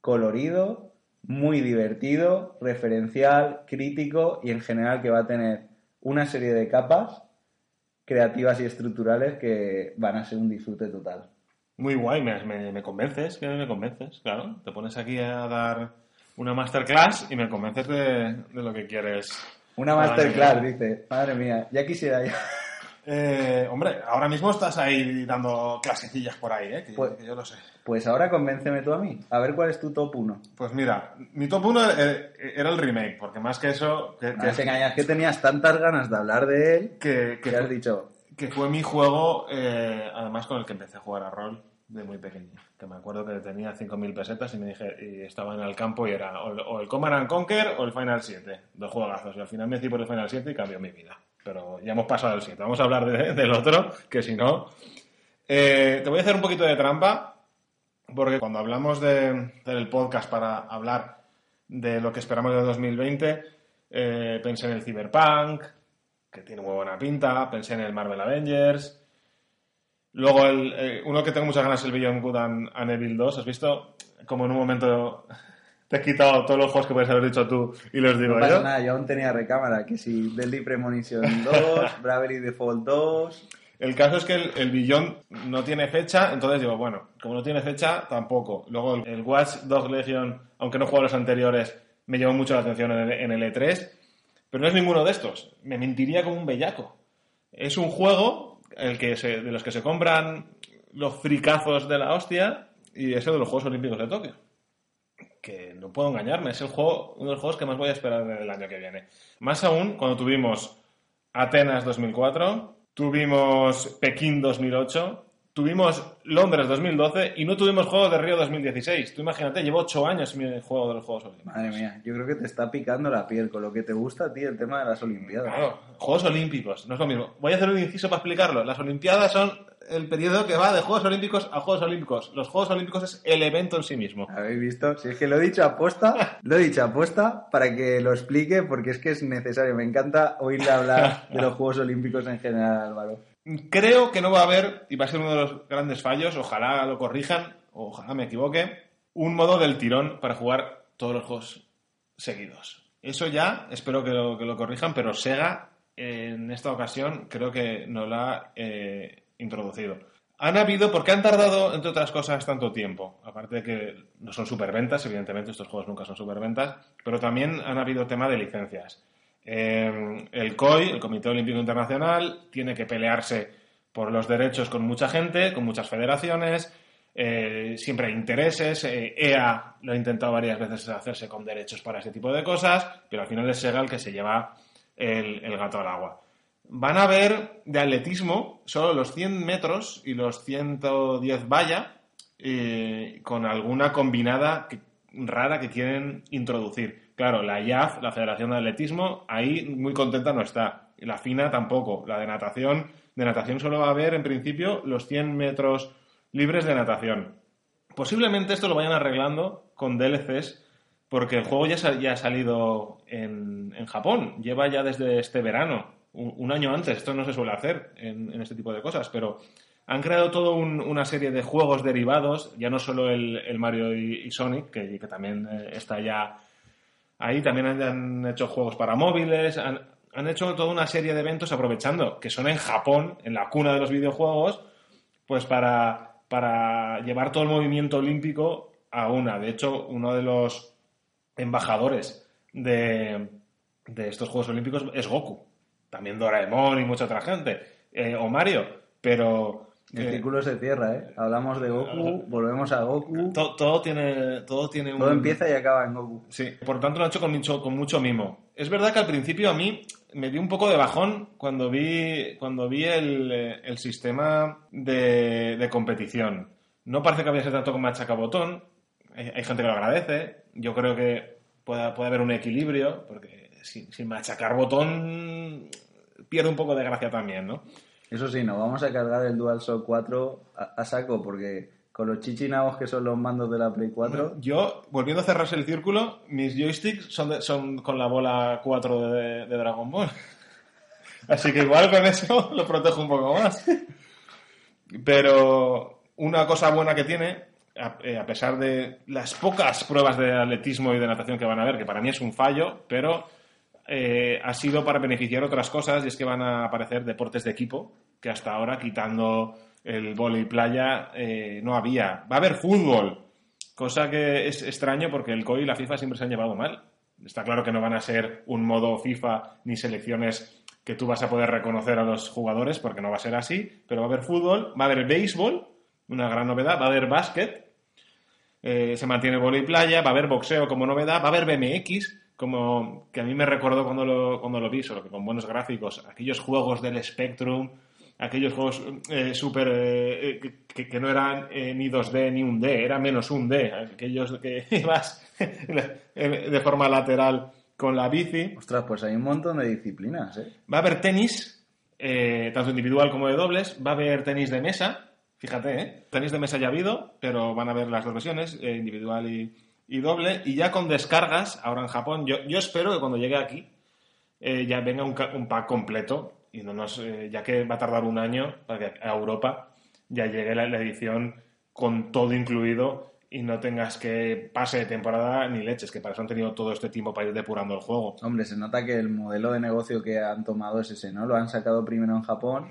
colorido, muy divertido, referencial, crítico y en general que va a tener una serie de capas creativas y estructurales que van a ser un disfrute total. Muy guay, me, me, me convences, que me convences, claro. Te pones aquí a dar una masterclass y me convences de, de lo que quieres. Una masterclass, dice. Madre mía, ya quisiera yo. Eh, hombre, ahora mismo estás ahí dando clasecillas por ahí, ¿eh? Que, Pues- que yo lo sé. Pues ahora convénceme tú a mí. A ver cuál es tu top 1. Pues mira, mi top 1 era el remake, porque más que eso, que, No te engañas que tenías tantas ganas de hablar de él que, que has dicho, que fue mi juego, eh, además con el que empecé a jugar a rol de muy pequeño. Que me acuerdo que tenía 5.000 pesetas y me dije, y estaba en el campo y era o, el Command and Conquer o el Final 7, dos juegazos. Y al final me decidí por el Final 7 y cambió mi vida. Pero ya hemos pasado al 7. Vamos a hablar de- *laughs* del otro, que si no... Eh, te voy a hacer un poquito de trampa, porque cuando hablamos de, del podcast para hablar de lo que esperamos de 2020, eh, pensé en el Cyberpunk, que tiene muy buena pinta, pensé en el Marvel Avengers. Luego, el, eh, uno que tengo muchas ganas es el Beyond Good and, and Evil 2. ¿Has visto? Como en un momento te he quitado todos los juegos que puedes haber dicho tú y los digo no pasa yo. nada, yo aún tenía recámara, que si Deadly Premonition *laughs* 2, Bravery Default 2, El caso es que el, el billón no tiene fecha, entonces digo, bueno, como no tiene fecha, tampoco. Luego el, el Watch Dogs Legion, aunque no juego los anteriores, me llamó mucho la atención en el, en el E3, pero no es ninguno de estos. Me mentiría como un bellaco. Es un juego el que se- de los que se compran los fricazos de la hostia y es el de los Juegos Olímpicos de Tokio. Que no puedo engañarme, es el juego, uno de los juegos que más voy a esperar el año que viene. Más aún cuando tuvimos Atenas 2004, tuvimos Pekín 2008, tuvimos Londres 2012 y no tuvimos Juegos de Río 2016. Tú imagínate, llevo ocho años mi juego de los Juegos Olímpicos. Madre mía, yo creo que te está picando la piel con lo que te gusta a ti el tema de las Olimpiadas. Claro, Juegos Olímpicos, no es lo mismo. Voy a hacer un inciso para explicarlo. Las Olimpiadas son el periodo que va de Juegos Olímpicos a Juegos Olímpicos. Los Juegos Olímpicos es el evento en sí mismo. ¿Habéis visto? Si es que lo he dicho aposta, lo he dicho aposta para que lo explique porque es que es necesario. Me encanta oírle hablar de los Juegos Olímpicos en general, Álvaro. Creo que no va a haber, y va a ser uno de los grandes fallos, ojalá lo corrijan, ojalá me equivoque, un modo del tirón para jugar todos los juegos seguidos. Eso ya espero que lo, corrijan, pero Sega en esta ocasión creo que no lo ha eh, introducido. Han habido, porque han tardado, entre otras cosas, tanto tiempo. Aparte de que no son superventas, evidentemente estos juegos nunca son superventas, pero también han habido tema de licencias. Eh, el COI, el Comité Olímpico Internacional, tiene que pelearse por los derechos con mucha gente, con muchas federaciones, eh, siempre hay intereses. eh, EA lo ha intentado varias veces hacerse con derechos para ese tipo de cosas, pero al final es Sega el que se lleva el, gato al agua. Van a ver de atletismo solo los 100 metros y los 110 valla, eh, con alguna combinada rara que quieren introducir. Claro, la IAF, la Federación de Atletismo, ahí muy contenta no está. La FINA tampoco. La de natación, de natación solo va a haber en principio los 100 metros libres de natación. Posiblemente esto lo vayan arreglando con DLCs, porque el juego ya, ha salido en, Japón. Lleva ya desde este verano, un, año antes. Esto no se suele hacer en, este tipo de cosas, pero han creado toda una serie de juegos derivados, ya no solo el, Mario y, Sonic, que, que también eh, está ya ahí, también han, hecho juegos para móviles, han, han hecho toda una serie de eventos aprovechando que son en Japón, en la cuna de los videojuegos, pues para, para llevar todo el movimiento olímpico a una. De hecho, uno de los embajadores de, de estos Juegos Olímpicos es Goku. También Doraemon y mucha otra gente. Eh, o Mario. Pero... El eh, círculo se cierra, ¿eh? Hablamos de Goku, volvemos a Goku. to- todo tiene, todo tiene un... Todo empieza y acaba en Goku. Sí, por tanto lo han hecho con mucho, con mucho mimo. Es verdad que al principio a mí me dio un poco de bajón cuando vi, cuando vi el, el sistema de, de competición. No parece que había tanto con machacabotón. Hay, hay gente que lo agradece. Yo creo que puede, puede haber un equilibrio, porque sin, sin machacar botón pierde un poco de gracia también, ¿no? Eso sí, nos vamos a cargar el DualShock 4 a, saco porque con los chichinabos que son los mandos de la Play 4, Yo, volviendo a cerrarse el círculo, mis joysticks son, son con la bola 4 de, de Dragon Ball. *laughs* Así que igual con eso *laughs* lo protejo un poco más. Pero una cosa buena que tiene, a, eh, a pesar de las pocas pruebas de atletismo y de natación que van a ver, que para mí es un fallo, pero eh, ha sido para beneficiar otras cosas y es que van a aparecer deportes de equipo que hasta ahora, quitando el vóley playa, eh, no había. Va a haber fútbol, cosa que es extraño porque el COI y la FIFA siempre se han llevado mal. Está claro que no van a ser un modo FIFA ni selecciones que tú vas a poder reconocer a los jugadores porque no va a ser así, pero va a haber fútbol, va a haber béisbol, una gran novedad, va a haber básquet, eh, se mantiene vóley playa, va a haber boxeo como novedad, va a haber BMX, como que a mí me recordó cuando lo, cuando lo vi, solo que con buenos gráficos, aquellos juegos del Spectrum, aquellos juegos eh, súper eh, eh, que, que no eran eh, ni 2D ni un D, era menos un D, aquellos que *laughs* ibas de forma lateral con la bici. ostras, pues hay un montón de disciplinas, ¿eh? Va a haber tenis, eh, tanto individual como de dobles. Va a haber tenis de mesa. Fíjate, ¿eh? Tenis de mesa ya ha habido, pero van a haber las dos versiones, individual y, y doble. Y ya con descargas, ahora en Japón, yo, yo espero que cuando llegue aquí eh, ya venga un, un pack completo. Y no nos, eh, ya que va a tardar un año para que a Europa ya llegue la, la edición con todo incluido y no tengas que pase de temporada ni leches, que para eso han tenido todo este tiempo para ir depurando el juego. Hombre, se nota que el modelo de negocio que han tomado es ese, ¿no? Lo han sacado primero en Japón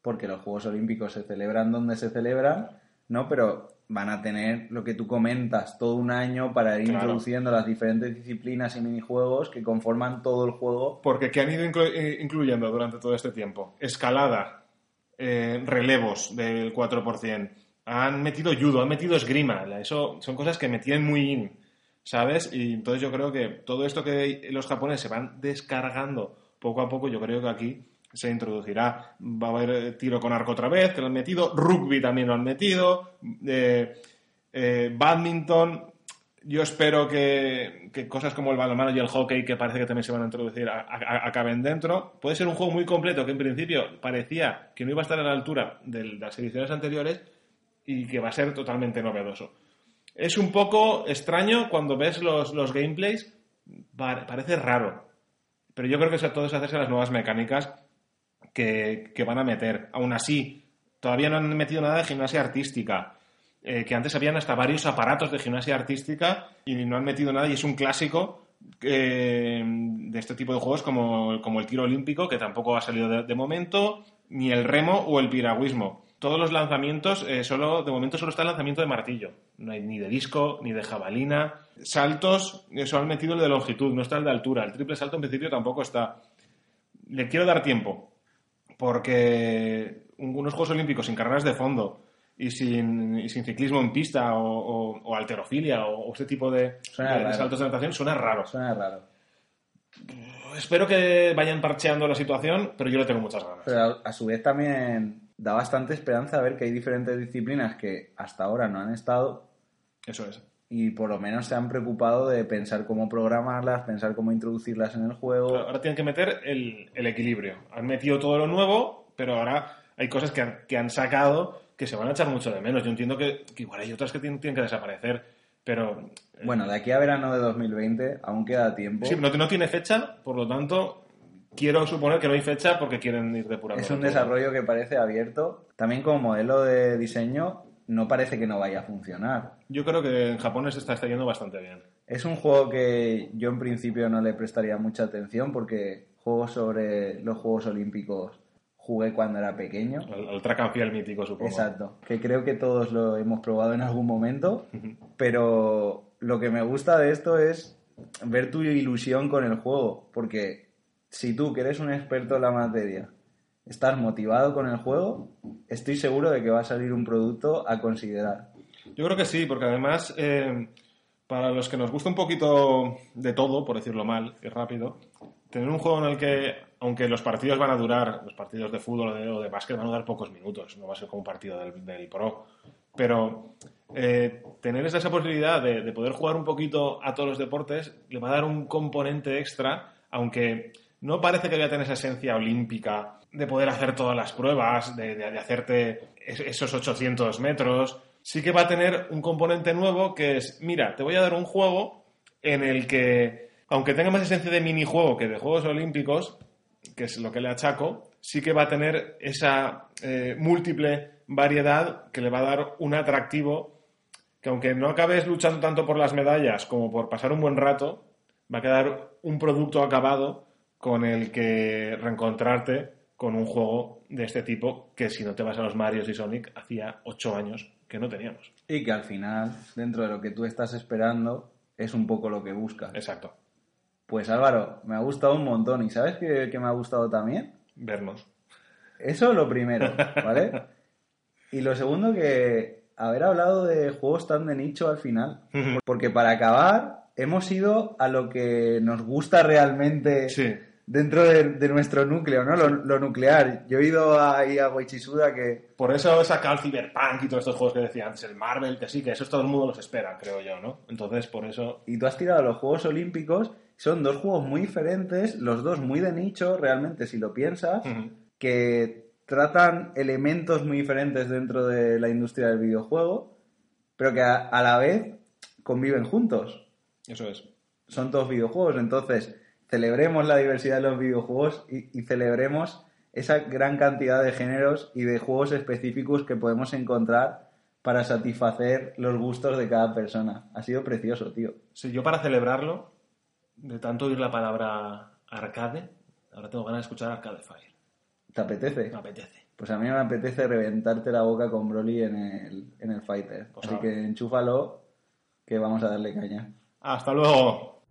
porque los Juegos Olímpicos se celebran donde se celebran, ¿no? Pero van a tener lo que tú comentas, todo un año para ir Claro. introduciendo las diferentes disciplinas y minijuegos que conforman todo el juego. Porque ¿qué han ido inclu- eh, incluyendo durante todo este tiempo? Escalada, eh, relevos del 4%, han metido judo, han metido esgrima. Eso son cosas que me tienen muy in, ¿sabes? Y entonces yo creo que todo esto que los japoneses se van descargando poco a poco, yo creo que aquí se introducirá. Va a haber eh, tiro con arco otra vez, que lo han metido, rugby también lo han metido, eh, eh, badminton. Yo espero que, que cosas como el balonmano y el hockey, que parece que también se van a introducir, acaben dentro. Puede ser un juego muy completo, que en principio parecía que no iba a estar a la altura de las ediciones anteriores y que va a ser totalmente novedoso. Es un poco extraño cuando ves los, los gameplays, pa- parece raro. Pero yo creo que todo es hacerse las nuevas mecánicas que, van a meter. Aún así, todavía no han metido nada de gimnasia artística. eh, que antes habían hasta varios aparatos de gimnasia artística y no han metido nada y es un clásico eh, de este tipo de juegos como, como el tiro olímpico que tampoco ha salido de, momento ni el remo o el piragüismo. Todos los lanzamientos eh, solo de momento solo está el lanzamiento de martillo. No hay ni de disco ni de jabalina. Saltos solo han metido el de longitud no está el de altura. El triple salto en principio tampoco está. Le quiero dar tiempo porque unos Juegos Olímpicos sin carreras de fondo y sin, y sin ciclismo en pista o, o- o alterofilia o, o este tipo de, de saltos de natación suena raro. Suena raro. Espero que vayan parcheando la situación, pero yo le tengo muchas ganas. Pero a su vez también da bastante esperanza ver que hay diferentes disciplinas que hasta ahora no han estado Eso es. Y por lo menos se han preocupado de pensar cómo programarlas, pensar cómo introducirlas en el juego. Claro, Ahora tienen que meter el, el equilibrio. Han metido todo lo nuevo, pero ahora hay cosas que han, que han sacado que se van a echar mucho de menos. Yo entiendo que, que igual hay otras que tienen, tienen que desaparecer, pero eh, Bueno, de aquí a verano de 2020 aún queda tiempo. sí, no, no tiene fecha, por lo tanto, quiero suponer que no hay fecha porque quieren ir depurando. Es un desarrollo que parece abierto. También como modelo de diseño no parece que no vaya a funcionar. Yo creo que en Japón se está, yendo bastante bien. Es un juego que yo en principio no le prestaría mucha atención porque juegos sobre los Juegos Olímpicos jugué cuando era pequeño. Al, al track and field mítico, supongo. Exacto, que creo que todos lo hemos probado en algún momento, pero lo que me gusta de esto es ver tu ilusión con el juego, porque si tú, que eres un experto en la materia, estás motivado con el juego, estoy seguro de que va a salir un producto a considerar. Yo creo que sí, porque además, eh, para los que nos gusta un poquito de todo, por decirlo mal y rápido, tener un juego en el que, aunque los partidos van a durar, los partidos de fútbol o de, o básquet van a durar pocos minutos, no va a ser como un partido del, del Pro, pero eh, tener esa, esa posibilidad de poder jugar un poquito a todos los deportes le va a dar un componente extra, aunque no parece que vaya a tener esa esencia olímpica de poder hacer todas las pruebas, de, hacerte es- esos 800 metros. Sí que va a tener un componente nuevo que es, mira, te voy a dar un juego en el que, aunque tenga más esencia de minijuego que de Juegos Olímpicos, que es lo que le achaco, sí que va a tener esa eh, múltiple variedad que le va a dar un atractivo que aunque no acabes luchando tanto por las medallas como por pasar un buen rato, va a quedar un producto acabado con el que reencontrarte con un juego de este tipo que si no te vas a los Marios y Sonic hacía ocho años que no teníamos. Y que al final, dentro de lo que tú estás esperando, es un poco lo que buscas. Exacto. Pues Álvaro, me ha gustado un montón. ¿Y sabes qué, qué me ha gustado también? Vernos. Eso lo primero, ¿vale? *laughs* Y lo segundo que haber hablado de juegos tan de nicho al final. Porque para acabar, hemos ido a lo que nos gusta realmente Sí. Dentro de, de nuestro núcleo, ¿no? Lo, lo nuclear. Yo he ido ahí a Goichisuda que... Por eso he sacado el Cyberpunk y todos estos juegos que decía antes, el Marvel, que sí, que esos todo el mundo los espera, creo yo, ¿no? Entonces, por eso... Y tú has tirado los Juegos Olímpicos. Son dos juegos muy diferentes, los dos muy de nicho, realmente, si lo piensas. Que tratan elementos muy diferentes dentro de la industria del videojuego, pero que a, a la vez conviven juntos. Eso es. Son todos videojuegos, entonces celebremos la diversidad de los videojuegos y, y celebremos esa gran cantidad de géneros y de juegos específicos que podemos encontrar para satisfacer los gustos de cada persona. Ha sido precioso, tío. Sí, yo para celebrarlo, de tanto oír la palabra arcade, ahora tengo ganas de escuchar Arcade Fire. ¿Te apetece? Me apetece. Pues a mí me apetece reventarte la boca con Broly en el, en el Fighter. Pues Así que enchúfalo, que vamos a darle caña. Hasta luego.